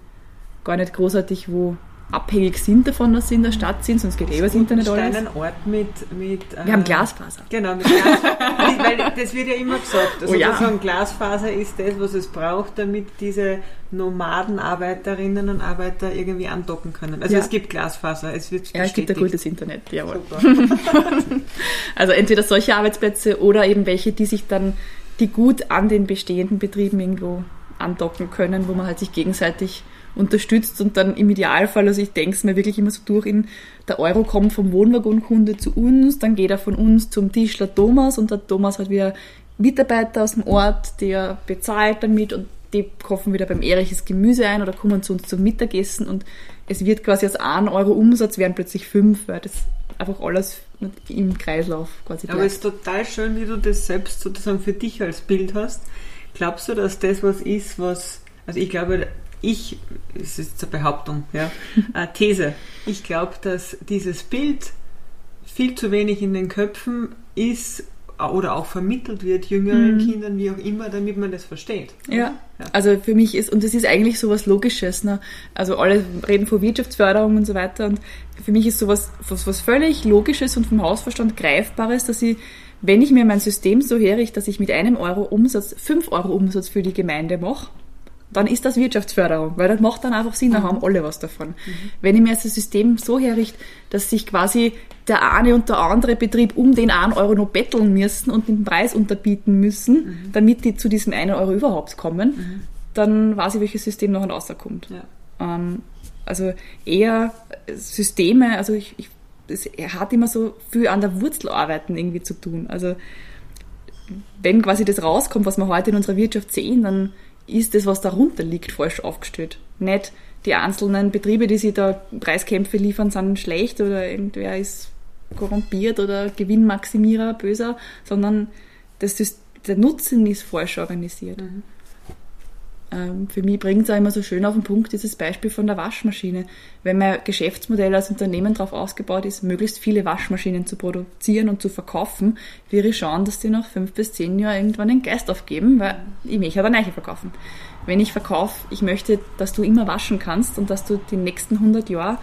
gar nicht großartig wo abhängig sind davon, dass sie in der Stadt sind, sonst geht eh das Internet alles. einen Ort mit... mit Wir äh, haben Glasfaser. Genau, mit Glasfaser. weil das wird ja immer gesagt. Also oh ja. sagen, Glasfaser ist das, was es braucht, damit diese Nomadenarbeiterinnen und Arbeiter irgendwie andocken können. Also ja. es gibt Glasfaser, es wird Ja, es gibt ein gutes Internet, jawohl. also entweder solche Arbeitsplätze oder eben welche, die sich dann, die gut an den bestehenden Betrieben irgendwo andocken können, wo man halt sich gegenseitig unterstützt und dann im Idealfall, also ich denke es mir wirklich immer so durch, in der Euro kommt vom Wohnwagonkunde zu uns, dann geht er von uns zum Tischler Thomas und der Thomas hat wieder Mitarbeiter aus dem Ort, der bezahlt damit und die kaufen wieder beim Eriches Gemüse ein oder kommen zu uns zum Mittagessen und es wird quasi aus 1 Euro Umsatz werden plötzlich 5, weil das einfach alles im Kreislauf quasi bleibt. Aber es ist total schön, wie du das selbst sozusagen für dich als Bild hast. Glaubst du, dass das was ist, was, also ich glaube, ich, es ist eine Behauptung, ja, eine These. Ich glaube, dass dieses Bild viel zu wenig in den Köpfen ist oder auch vermittelt wird, jüngeren mhm. Kindern, wie auch immer, damit man das versteht. Ja. ja. also für mich ist, und das ist eigentlich so was Logisches, ne? also alle reden von Wirtschaftsförderung und so weiter und für mich ist sowas was, was völlig Logisches und vom Hausverstand Greifbares, dass ich, wenn ich mir mein System so herrichte, dass ich mit einem Euro Umsatz, fünf Euro Umsatz für die Gemeinde mache, dann ist das Wirtschaftsförderung, weil das macht dann einfach Sinn, da mhm. haben alle was davon. Mhm. Wenn ich mir das System so herrichte, dass sich quasi der eine und der andere Betrieb um den einen Euro noch betteln müssen und den Preis unterbieten müssen, mhm. damit die zu diesem einen Euro überhaupt kommen, mhm. dann weiß ich, welches System noch rauskommt. Ja. Ähm, also eher Systeme, also ich, ich, es hat immer so viel an der Wurzel arbeiten irgendwie zu tun. Also wenn quasi das rauskommt, was wir heute in unserer Wirtschaft sehen, dann ist das, was darunter liegt, falsch aufgestellt. Nicht die einzelnen Betriebe, die sich da Preiskämpfe liefern, sind schlecht oder irgendwer ist korrumpiert oder Gewinnmaximierer, böser, sondern das ist, der Nutzen ist falsch organisiert. Mhm. Ähm, für mich bringt es auch immer so schön auf den Punkt dieses Beispiel von der Waschmaschine. Wenn mein Geschäftsmodell als Unternehmen darauf ausgebaut ist, möglichst viele Waschmaschinen zu produzieren und zu verkaufen, wäre ich schauen, dass die nach fünf bis zehn Jahren irgendwann den Geist aufgeben, weil ich möchte eine neue verkaufen. Wenn ich verkaufe, ich möchte, dass du immer waschen kannst und dass du die nächsten 100 Jahre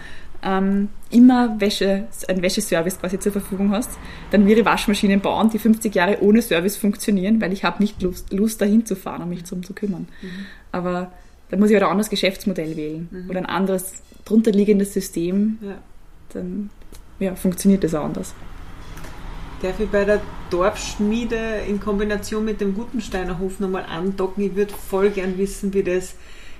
ähm, immer Wäsche, ein Wäscheservice quasi zur Verfügung hast, dann wäre Waschmaschinen bauen, die 50 Jahre ohne Service funktionieren, weil ich habe nicht Lust, Lust dahin zu fahren, um mich darum zu kümmern. Mhm. Aber da muss ich halt ein anderes Geschäftsmodell wählen mhm. oder ein anderes drunterliegendes System. Ja. Dann ja, funktioniert das auch anders. Darf ich bei der Dorfschmiede in Kombination mit dem Gutensteiner Hof nochmal andocken? Ich würde voll gern wissen, wie das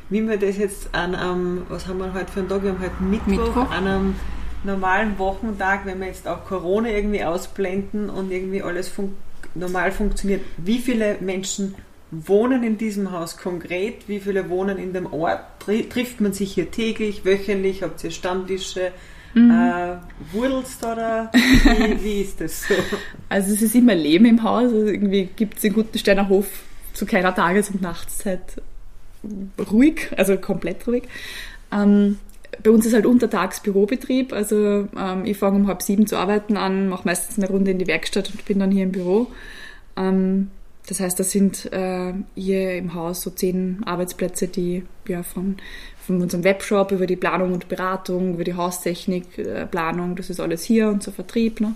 wie wir das jetzt an einem, was haben wir heute für einen Tag? Wir haben heute Mittwoch, Mittwoch. an einem normalen Wochentag, wenn wir jetzt auch Corona irgendwie ausblenden und irgendwie alles fun normal funktioniert, wie viele Menschen wohnen in diesem Haus konkret? Wie viele wohnen in dem Ort? Tri trifft man sich hier täglich, wöchentlich? Habt ihr Stammtische? Mhm. Äh, Wurdelst oder wie, wie ist das so? Also es ist immer Leben im Haus. Also irgendwie gibt es den Gutensteiner Hof zu keiner Tages- und Nachtszeit ruhig, also komplett ruhig. Ähm, bei uns ist halt untertags Bürobetrieb. Also ähm, ich fange um halb sieben zu arbeiten an, mache meistens eine Runde in die Werkstatt und bin dann hier im Büro. Ähm, das heißt, das sind äh, hier im Haus so zehn Arbeitsplätze, die ja von, von unserem Webshop über die Planung und Beratung, über die Haustechnik, äh, Planung, das ist alles hier und so Vertrieb. Ne?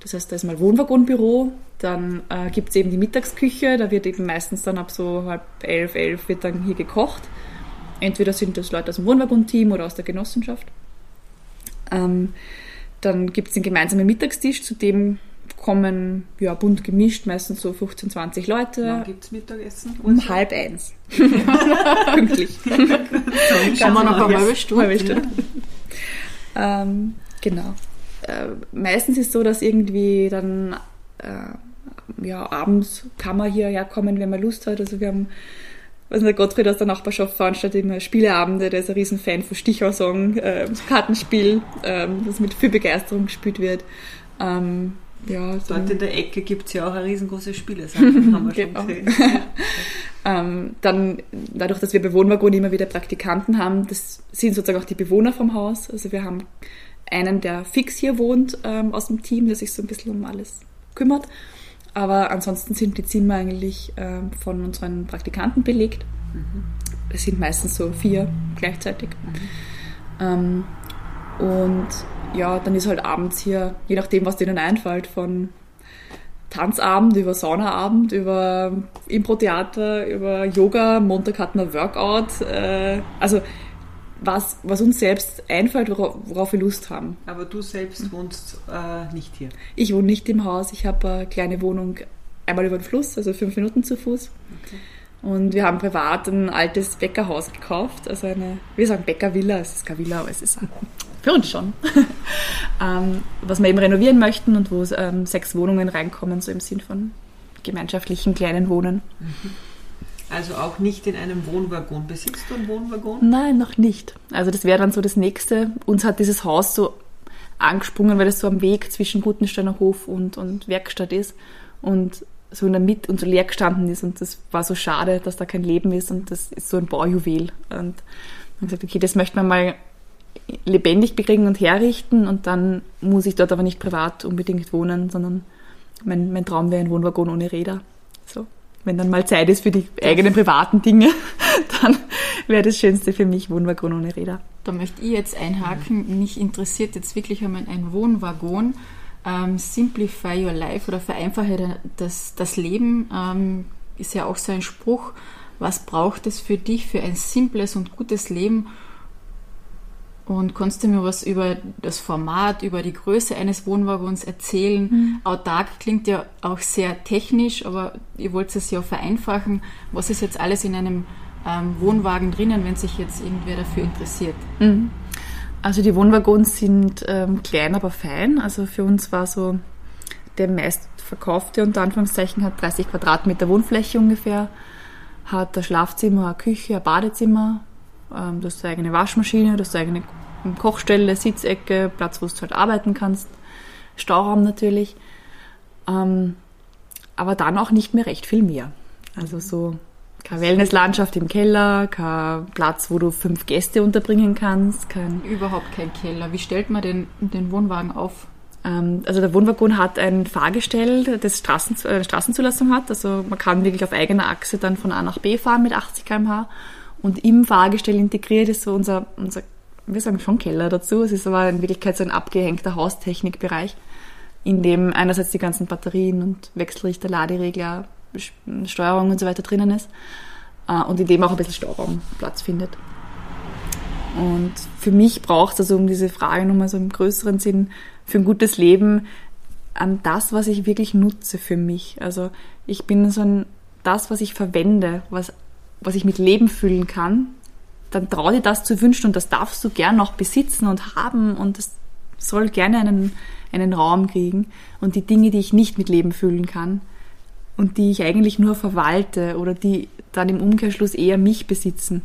Das heißt, da ist mal Wohnwaggonbüro, dann äh, gibt es eben die Mittagsküche, da wird eben meistens dann ab so halb elf, elf wird dann hier gekocht. Entweder sind das Leute aus dem Wohnwaggon-Team oder aus der Genossenschaft. Ähm, dann gibt es den gemeinsamen Mittagstisch, zu dem kommen ja bunt gemischt, meistens so 15, 20 Leute. Wann gibt es Mittagessen? Um halb eins. Pünktlich. Schauen wir noch eine halbe Stunde. Halbe Stunde. ähm, genau. Äh, meistens ist es so, dass irgendwie dann äh, ja, abends kann man hierher kommen, wenn man Lust hat. Also wir haben, was der Gottfried aus der Nachbarschaft veranstaltet immer Spieleabende, der ist ein Riesenfan von Stichwort-Song, äh, Kartenspiel, ähm, das mit viel Begeisterung gespielt wird. Ähm, ja, so Dort in der Ecke gibt es ja auch eine riesengroße Spielesache, haben wir schon Genau. gesehen. Ähm, dann, dadurch, dass wir bei Wohnwaggon immer wieder Praktikanten haben, das sind sozusagen auch die Bewohner vom Haus. Also wir haben einen, der fix hier wohnt ähm, aus dem Team, der sich so ein bisschen um alles kümmert. Aber ansonsten sind die Zimmer eigentlich ähm, von unseren Praktikanten belegt. Es sind meistens so vier gleichzeitig. Ähm, und ja, dann ist halt abends hier, je nachdem, was denen einfällt, von Tanzabend über Saunaabend, über Impro-Theater, über Yoga, Montag hatten wir Workout. Äh, also was, was uns selbst einfällt, worauf, worauf wir Lust haben. Aber du selbst wohnst äh, nicht hier. Ich wohne nicht im Haus, ich habe eine kleine Wohnung einmal über den Fluss, also fünf Minuten zu Fuß. Und wir haben privat ein altes Bäckerhaus gekauft, also eine, wir sagen Bäckervilla, es ist keine Villa, aber es ist für uns schon. ähm, was wir eben renovieren möchten und wo ähm, sechs Wohnungen reinkommen, so im Sinn von gemeinschaftlichen kleinen Wohnen. Also auch nicht in einem Wohnwaggon. Besitzt du einen Wohnwaggon? Nein, noch nicht. Also das wäre dann so das Nächste. Uns hat dieses Haus so angesprungen, weil es so am Weg zwischen Gutensteiner Hof und, und Werkstatt ist und so in der Mitte und so leer gestanden ist und das war so schade, dass da kein Leben ist und das ist so ein Baujuwel. Und wir gesagt, okay, das möchte man mal lebendig bekriegen und herrichten und dann muss ich dort aber nicht privat unbedingt wohnen, sondern mein, mein Traum wäre ein Wohnwaggon ohne Räder. So. Wenn dann mal Zeit ist für die eigenen privaten Dinge, dann wäre das Schönste für mich Wohnwaggon ohne Räder. Da möchte ich jetzt einhaken. Mich interessiert jetzt wirklich einmal ein Wohnwaggon. Ähm, Simplify your life oder vereinfache das, das Leben ähm, ist ja auch so ein Spruch. Was braucht es für dich für ein simples und gutes Leben? Und kannst du mir was über das Format, über die Größe eines Wohnwaggons erzählen? Mhm. Autark klingt ja auch sehr technisch, aber ihr wollt es ja vereinfachen. Was ist jetzt alles in einem ähm, Wohnwagen drinnen, wenn sich jetzt irgendwer dafür interessiert? Mhm. Also die Wohnwaggons sind ähm, klein, aber fein. Also für uns war so der meistverkaufte, unter Anführungszeichen, hat 30 Quadratmeter Wohnfläche ungefähr, hat ein Schlafzimmer, eine Küche, ein Badezimmer, ähm, du hast eine eigene Waschmaschine, du hast eine eigene Kochstelle, Sitzecke, Platz, wo du halt arbeiten kannst, Stauraum natürlich, ähm, aber dann auch nicht mehr recht viel mehr. Also so keine Wellnesslandschaft im Keller, kein Platz, wo du fünf Gäste unterbringen kannst, kein Überhaupt kein Keller. Wie stellt man den, den Wohnwagen auf? ähm, also der Wohnwaggon hat ein Fahrgestell, das Straßen, äh, Straßenzulassung hat. Also man kann wirklich auf eigener Achse dann von A nach B fahren mit 80 km/h. Und im Fahrgestell integriert ist so unser, unser wir sagen schon Keller dazu. Es ist aber in Wirklichkeit so ein abgehängter Haustechnikbereich, in dem einerseits die ganzen Batterien und Wechselrichter, Laderegler, Steuerung und so weiter drinnen ist. äh, Und in dem auch ein bisschen Stauraum Platz findet. Und für mich braucht es also um diese Frage nochmal so im größeren Sinn für ein gutes Leben an das, was ich wirklich nutze für mich. Also ich bin so ein, das, was ich verwende, was, was ich mit Leben füllen kann, dann trau dir das zu wünschen und das darfst du gern noch besitzen und haben und das soll gerne einen, einen Raum kriegen. Und die Dinge, die ich nicht mit Leben füllen kann und die ich eigentlich nur verwalte oder die dann im Umkehrschluss eher mich besitzen,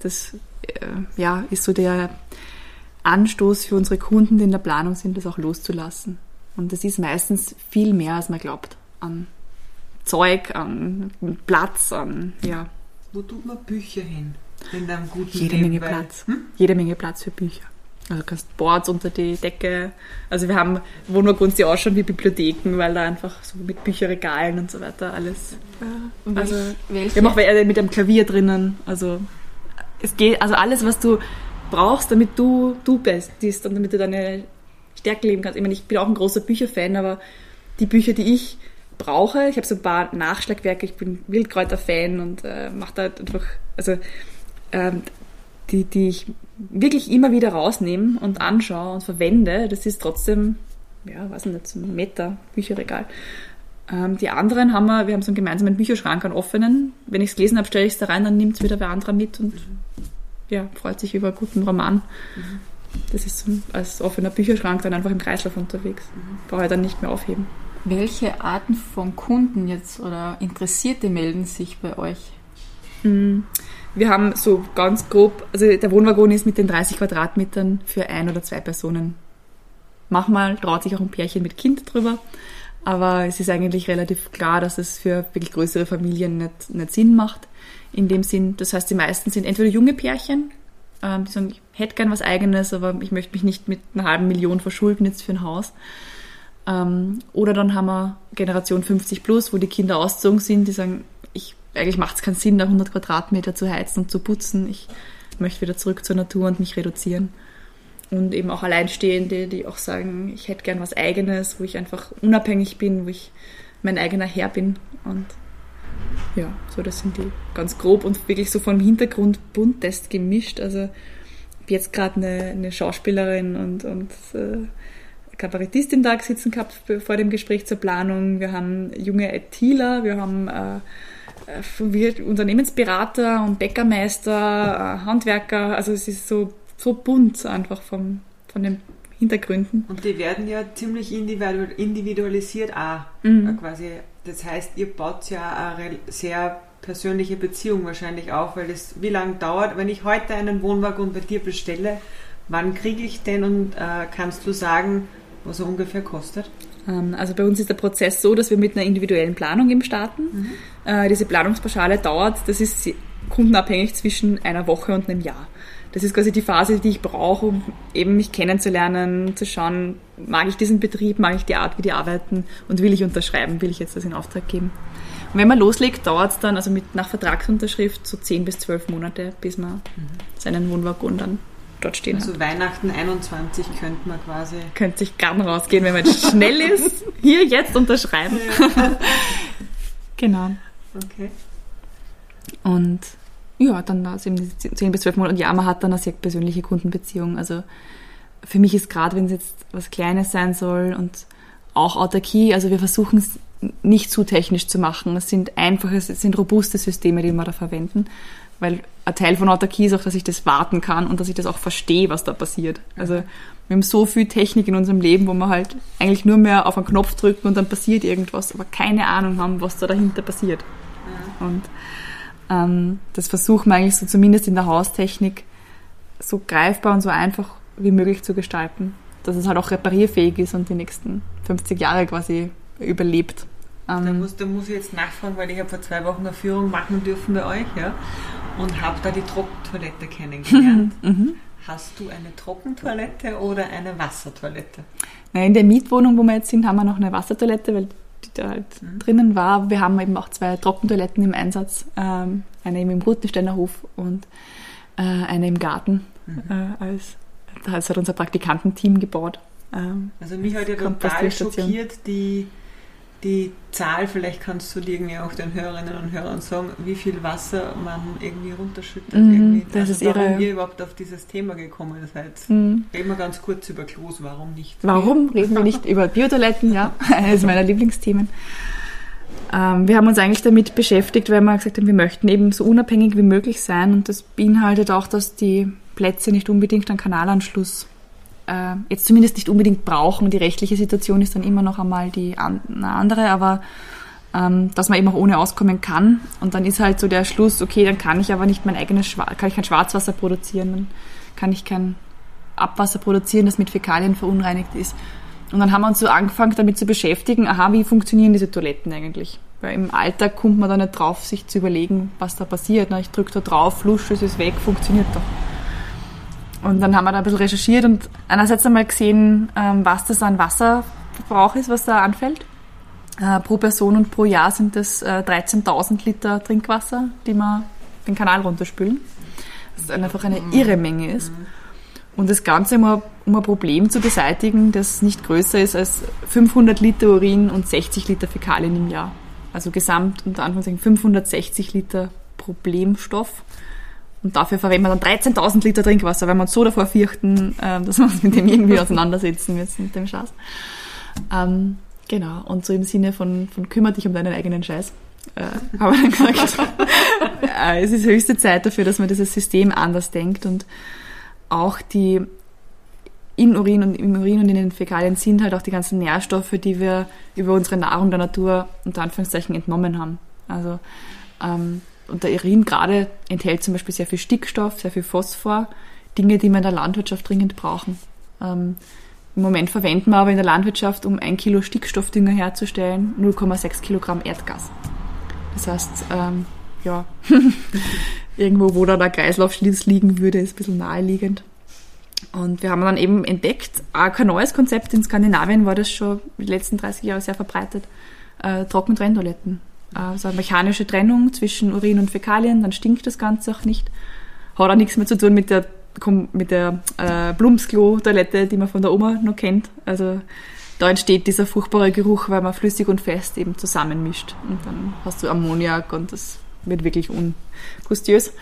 das äh, ja, ist so der Anstoß für unsere Kunden, die in der Planung sind, das auch loszulassen. Und das ist meistens viel mehr, als man glaubt, an Zeug, an Platz, an, ja. Wo tut man Bücher hin? In einem guten Jede Leben, Menge Platz. Hm? Jede Menge Platz für Bücher. Also du kannst Boards unter die Decke. Also wir haben Wohnwagons, die ausschauen wie Bibliotheken, weil da einfach so mit Bücherregalen und so weiter alles. Und Also, welche, Wir haben auch mit einem Klavier drinnen. Also es geht, also alles, was du brauchst, damit du du bist und damit du deine Stärke leben kannst. Ich meine, ich bin auch ein großer Bücherfan, aber die Bücher, die ich brauche, ich habe so ein paar Nachschlagwerke, ich bin Wildkräuter-Fan und äh, mache da einfach, also ähm, die, die ich wirklich immer wieder rausnehme und anschaue und verwende, das ist trotzdem, ja, weiß ich nicht, so ein Meter Bücherregal. Ähm, die anderen haben wir, wir haben so einen gemeinsamen Bücherschrank, einen offenen. Wenn ich es gelesen habe, stelle ich es da rein, dann nimmt es wieder wer anderer mit und ja, freut sich über einen guten Roman. Das ist so ein, als offener Bücherschrank dann einfach im Kreislauf unterwegs. Brauche ich dann nicht mehr aufheben. Welche Arten von Kunden jetzt oder Interessierte melden sich bei euch? Mm, Wir haben so ganz grob, also der Wohnwaggon ist mit den 30 Quadratmetern für ein oder zwei Personen. Manchmal traut sich auch ein Pärchen mit Kind drüber, aber es ist eigentlich relativ klar, dass es für wirklich größere Familien nicht, nicht Sinn macht. In dem Sinn, das heißt, die meisten sind entweder junge Pärchen, ähm, die sagen, ich hätte gern was eigenes, aber ich möchte mich nicht mit einer halben Million verschulden jetzt für ein Haus. Ähm, oder dann haben wir Generation 50 plus, wo die Kinder ausgezogen sind, die sagen, ich, eigentlich macht es keinen Sinn, da 100 Quadratmeter zu heizen und zu putzen. Ich möchte wieder zurück zur Natur und mich reduzieren. Und eben auch Alleinstehende, die auch sagen, ich hätte gern was Eigenes, wo ich einfach unabhängig bin, wo ich mein eigener Herr bin. Und ja, so das sind die ganz grob und wirklich so vom Hintergrund buntest gemischt. Also ich hab jetzt gerade eine, eine Schauspielerin und, und äh, Kabarettistin da sitzen gehabt vor dem Gespräch zur Planung. Wir haben junge ITler, wir haben äh, äh, Unternehmensberater und Bäckermeister, äh, Handwerker. Also es ist so, so bunt einfach vom, von den Hintergründen. Und die werden ja ziemlich individu- individualisiert auch Mhm. äh, quasi. Das heißt, ihr baut ja eine sehr persönliche Beziehung wahrscheinlich auf, weil das wie lange dauert, wenn ich heute einen Wohnwagen bei dir bestelle, wann kriege ich den und äh, kannst du sagen, was er ungefähr kostet? Ähm, Also bei uns ist der Prozess so, dass wir mit einer individuellen Planung eben starten. Äh, Diese Planungspauschale dauert, das ist kundenabhängig zwischen einer Woche und einem Jahr. Das ist quasi die Phase, die ich brauche, um eben mich kennenzulernen, zu schauen, mag ich diesen Betrieb, mag ich die Art, wie die arbeiten und will ich unterschreiben, will ich jetzt das in Auftrag geben. Und wenn man loslegt, dauert es dann, also mit, nach Vertragsunterschrift, so 10 bis 12 Monate, bis man seinen Wohnwaggon dann dort stehen hat. Also Weihnachten 21 könnte man quasi. Könnte sich gern rausgehen, wenn man schnell ist. Hier jetzt unterschreiben. genau. Okay. Und ja, dann da eben diese 10 bis 12 Monate. Und ja, man hat dann eine sehr persönliche Kundenbeziehung. Also für mich ist gerade, wenn es jetzt was Kleines sein soll und auch Autarkie, also wir versuchen es nicht zu technisch zu machen. Es sind einfache, es sind robuste Systeme, die wir da verwenden. Weil ein Teil von Autarkie ist auch, dass ich das warten kann und dass ich das auch verstehe, was da passiert. Also wir haben so viel Technik in unserem Leben, wo wir halt eigentlich nur mehr auf einen Knopf drücken und dann passiert irgendwas, aber keine Ahnung haben, was da dahinter passiert. Und ähm, das versuchen wir eigentlich so zumindest in der Haustechnik so greifbar und so einfach wie möglich zu gestalten, dass es halt auch reparierfähig ist und die nächsten 50 Jahre quasi überlebt. Da Ähm, muss, da muss ich jetzt nachfragen, weil ich habe vor zwei Wochen eine Führung machen dürfen bei euch, ja, und habe da die Trockentoilette kennengelernt. mhm. Hast du eine Trockentoilette oder eine Wassertoilette? Na, in der Mietwohnung, wo wir jetzt sind, haben wir noch eine Wassertoilette, weil die da halt Mhm. drinnen war. Wir haben eben auch zwei Trockentoiletten im Einsatz. Ähm, eine eben im Rutensteiner Hof und äh, eine im Garten. Mhm. Äh, als, das hat unser Praktikantenteam gebaut. Ähm, Also mich hat ja total schockiert die, die Zahl, vielleicht kannst du die irgendwie auch den Hörerinnen und Hörern sagen, wie viel Wasser man irgendwie runterschüttet. Mhm, irgendwie. das also ist warum ihre- ihr überhaupt auf dieses Thema gekommen seid. mh. Reden wir ganz kurz über Klos, warum nicht? Warum reden wir nicht über Biotoiletten? Ja, eines meiner Lieblingsthemen. Ähm, wir haben uns eigentlich damit beschäftigt, weil wir gesagt haben, wir möchten eben so unabhängig wie möglich sein und das beinhaltet auch, dass die Plätze nicht unbedingt einen Kanalanschluss äh, jetzt zumindest nicht unbedingt brauchen. Die rechtliche Situation ist dann immer noch einmal die an, eine andere, aber ähm, dass man eben auch ohne auskommen kann. Und dann ist halt so der Schluss, okay, dann kann ich aber nicht mein eigenes Schwa kann ich kein Schwarzwasser produzieren, dann kann ich kein Abwasser produzieren, das mit Fäkalien verunreinigt ist. Und dann haben wir uns so angefangen, damit zu beschäftigen, aha, wie funktionieren diese Toiletten eigentlich? Weil im Alltag kommt man da nicht drauf, sich zu überlegen, was da passiert. Ich drücke da drauf, flusche, es ist weg, funktioniert doch. Und dann haben wir da ein bisschen recherchiert und einerseits einmal gesehen, ähm, was das an Wasserverbrauch ist, was da anfällt. Äh, pro Person und pro Jahr sind das 13.000 äh, Liter Trinkwasser, die wir den Kanal runterspülen. Das einfach eine irre Menge ist. Und das Ganze, um ein, um ein Problem zu beseitigen, das nicht größer ist als 500 Liter Urin und 60 Liter Fäkalien im Jahr. Also gesamt unter Anführungszeichen 560 Liter Problemstoff. Und dafür verwenden wir dann 13.000 Liter Trinkwasser, weil wir uns so davor fürchten, äh, dass wir uns mit dem irgendwie auseinandersetzen müssen, mit dem Schatz. Ähm, Genau, und so im Sinne von, von kümmere dich um deinen eigenen Scheiß. Äh, haben wir dann gesagt, äh, es ist höchste Zeit dafür, dass man dieses System anders denkt und auch die in Urin und im Urin und in den Fäkalien sind halt auch die ganzen Nährstoffe, die wir über unsere Nahrung der Natur unter Anführungszeichen entnommen haben. Also ähm, und der Urin gerade enthält zum Beispiel sehr viel Stickstoff, sehr viel Phosphor, Dinge, die wir in der Landwirtschaft dringend brauchen. Ähm, im Moment verwenden wir aber in der Landwirtschaft, um ein Kilo Stickstoffdünger herzustellen, 0,6 Kilogramm Erdgas. Das heißt, ähm, ja, irgendwo, wo da der Kreislaufschlitz liegen würde, ist ein bisschen naheliegend. Und wir haben dann eben entdeckt, auch kein neues Konzept, in Skandinavien war das schon die letzten 30 Jahre sehr verbreitet, äh, Trockentrenntoiletten. Also eine mechanische Trennung zwischen Urin und Fäkalien, dann stinkt das Ganze auch nicht. Hat auch nichts mehr zu tun mit der mit der äh, Blumsklo-Toilette, die man von der Oma noch kennt. Also da entsteht dieser furchtbare Geruch, weil man flüssig und fest eben zusammenmischt. Und dann hast du Ammoniak und das wird wirklich ungustiös.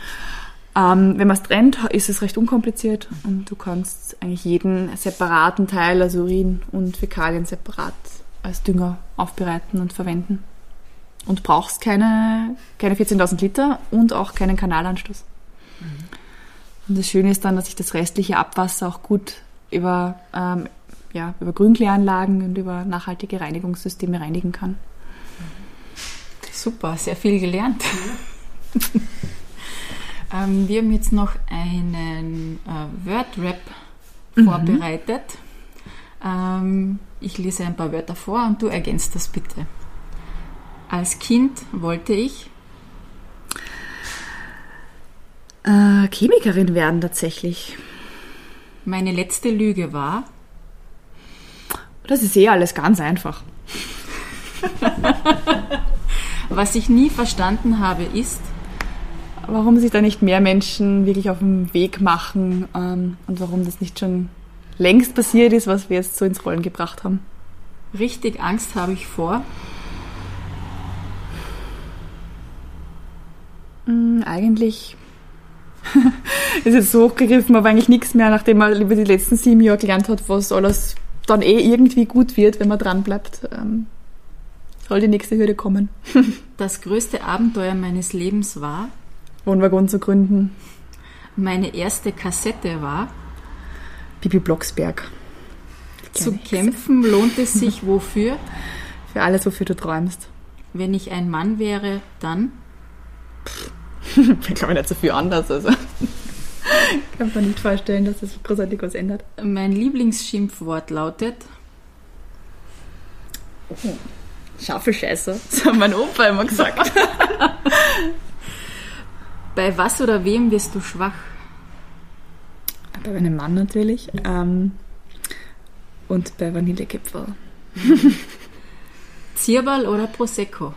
Ähm, wenn man es trennt, ist es recht unkompliziert und du kannst eigentlich jeden separaten Teil, also Urin und Fäkalien separat als Dünger aufbereiten und verwenden. Und brauchst keine, keine 14.000 Liter und auch keinen Kanalanschluss. Mhm. Und das Schöne ist dann, dass ich das restliche Abwasser auch gut über, ähm, ja, über Grünkläranlagen und über nachhaltige Reinigungssysteme reinigen kann. Super, sehr viel gelernt. ähm, wir haben jetzt noch einen äh, Word-Rap mhm. vorbereitet. Ähm, ich lese ein paar Wörter vor und du ergänzt das bitte. Als Kind wollte ich äh, Chemikerin werden tatsächlich. Meine letzte Lüge war? Das ist eh alles ganz einfach. Was ich nie verstanden habe, ist, warum sich da nicht mehr Menschen wirklich auf den Weg machen ähm, und warum das nicht schon längst passiert ist, was wir jetzt so ins Rollen gebracht haben. Richtig Angst habe ich vor. Hm, eigentlich ist jetzt so hochgegriffen, aber eigentlich nichts mehr, nachdem man über die letzten sieben Jahre gelernt hat, was alles dann eh irgendwie gut wird, wenn man dran bleibt. Ähm, soll die nächste Hürde kommen. das größte Abenteuer meines Lebens war, Wohnwaggon zu gründen. Meine erste Kassette war, Bibi Blocksberg. Zu kämpfen lohnt es sich wofür? Für alles, wofür du träumst. Wenn ich ein Mann wäre, dann? Pff ich glaube nicht so viel anders. Also. Ich kann mir nicht vorstellen, dass das großartig was ändert. Mein Lieblingsschimpfwort lautet. Oh, Schaufelscheiße. Das hat mein Opa immer gesagt. Bei was oder wem wirst du schwach? Bei meinem Mann natürlich. Ähm, und bei Vanillekipferl. Zierball oder Prosecco?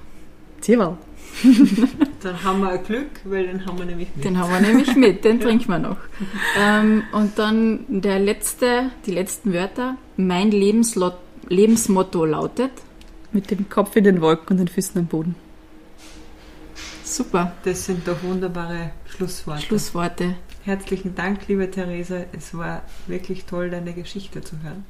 Zierball. dann haben wir Glück, weil den haben wir nämlich mit. Den haben wir nämlich mit, den ja. trinken wir noch. Ähm, und dann der letzte, die letzten Wörter. Mein Lebenslot, Lebensmotto lautet. Mit dem Kopf in den Wolken und den Füßen am Boden. Super. Das sind doch wunderbare Schlussworte. Schlussworte. Herzlichen Dank, liebe Therese. Es war wirklich toll, deine Geschichte zu hören.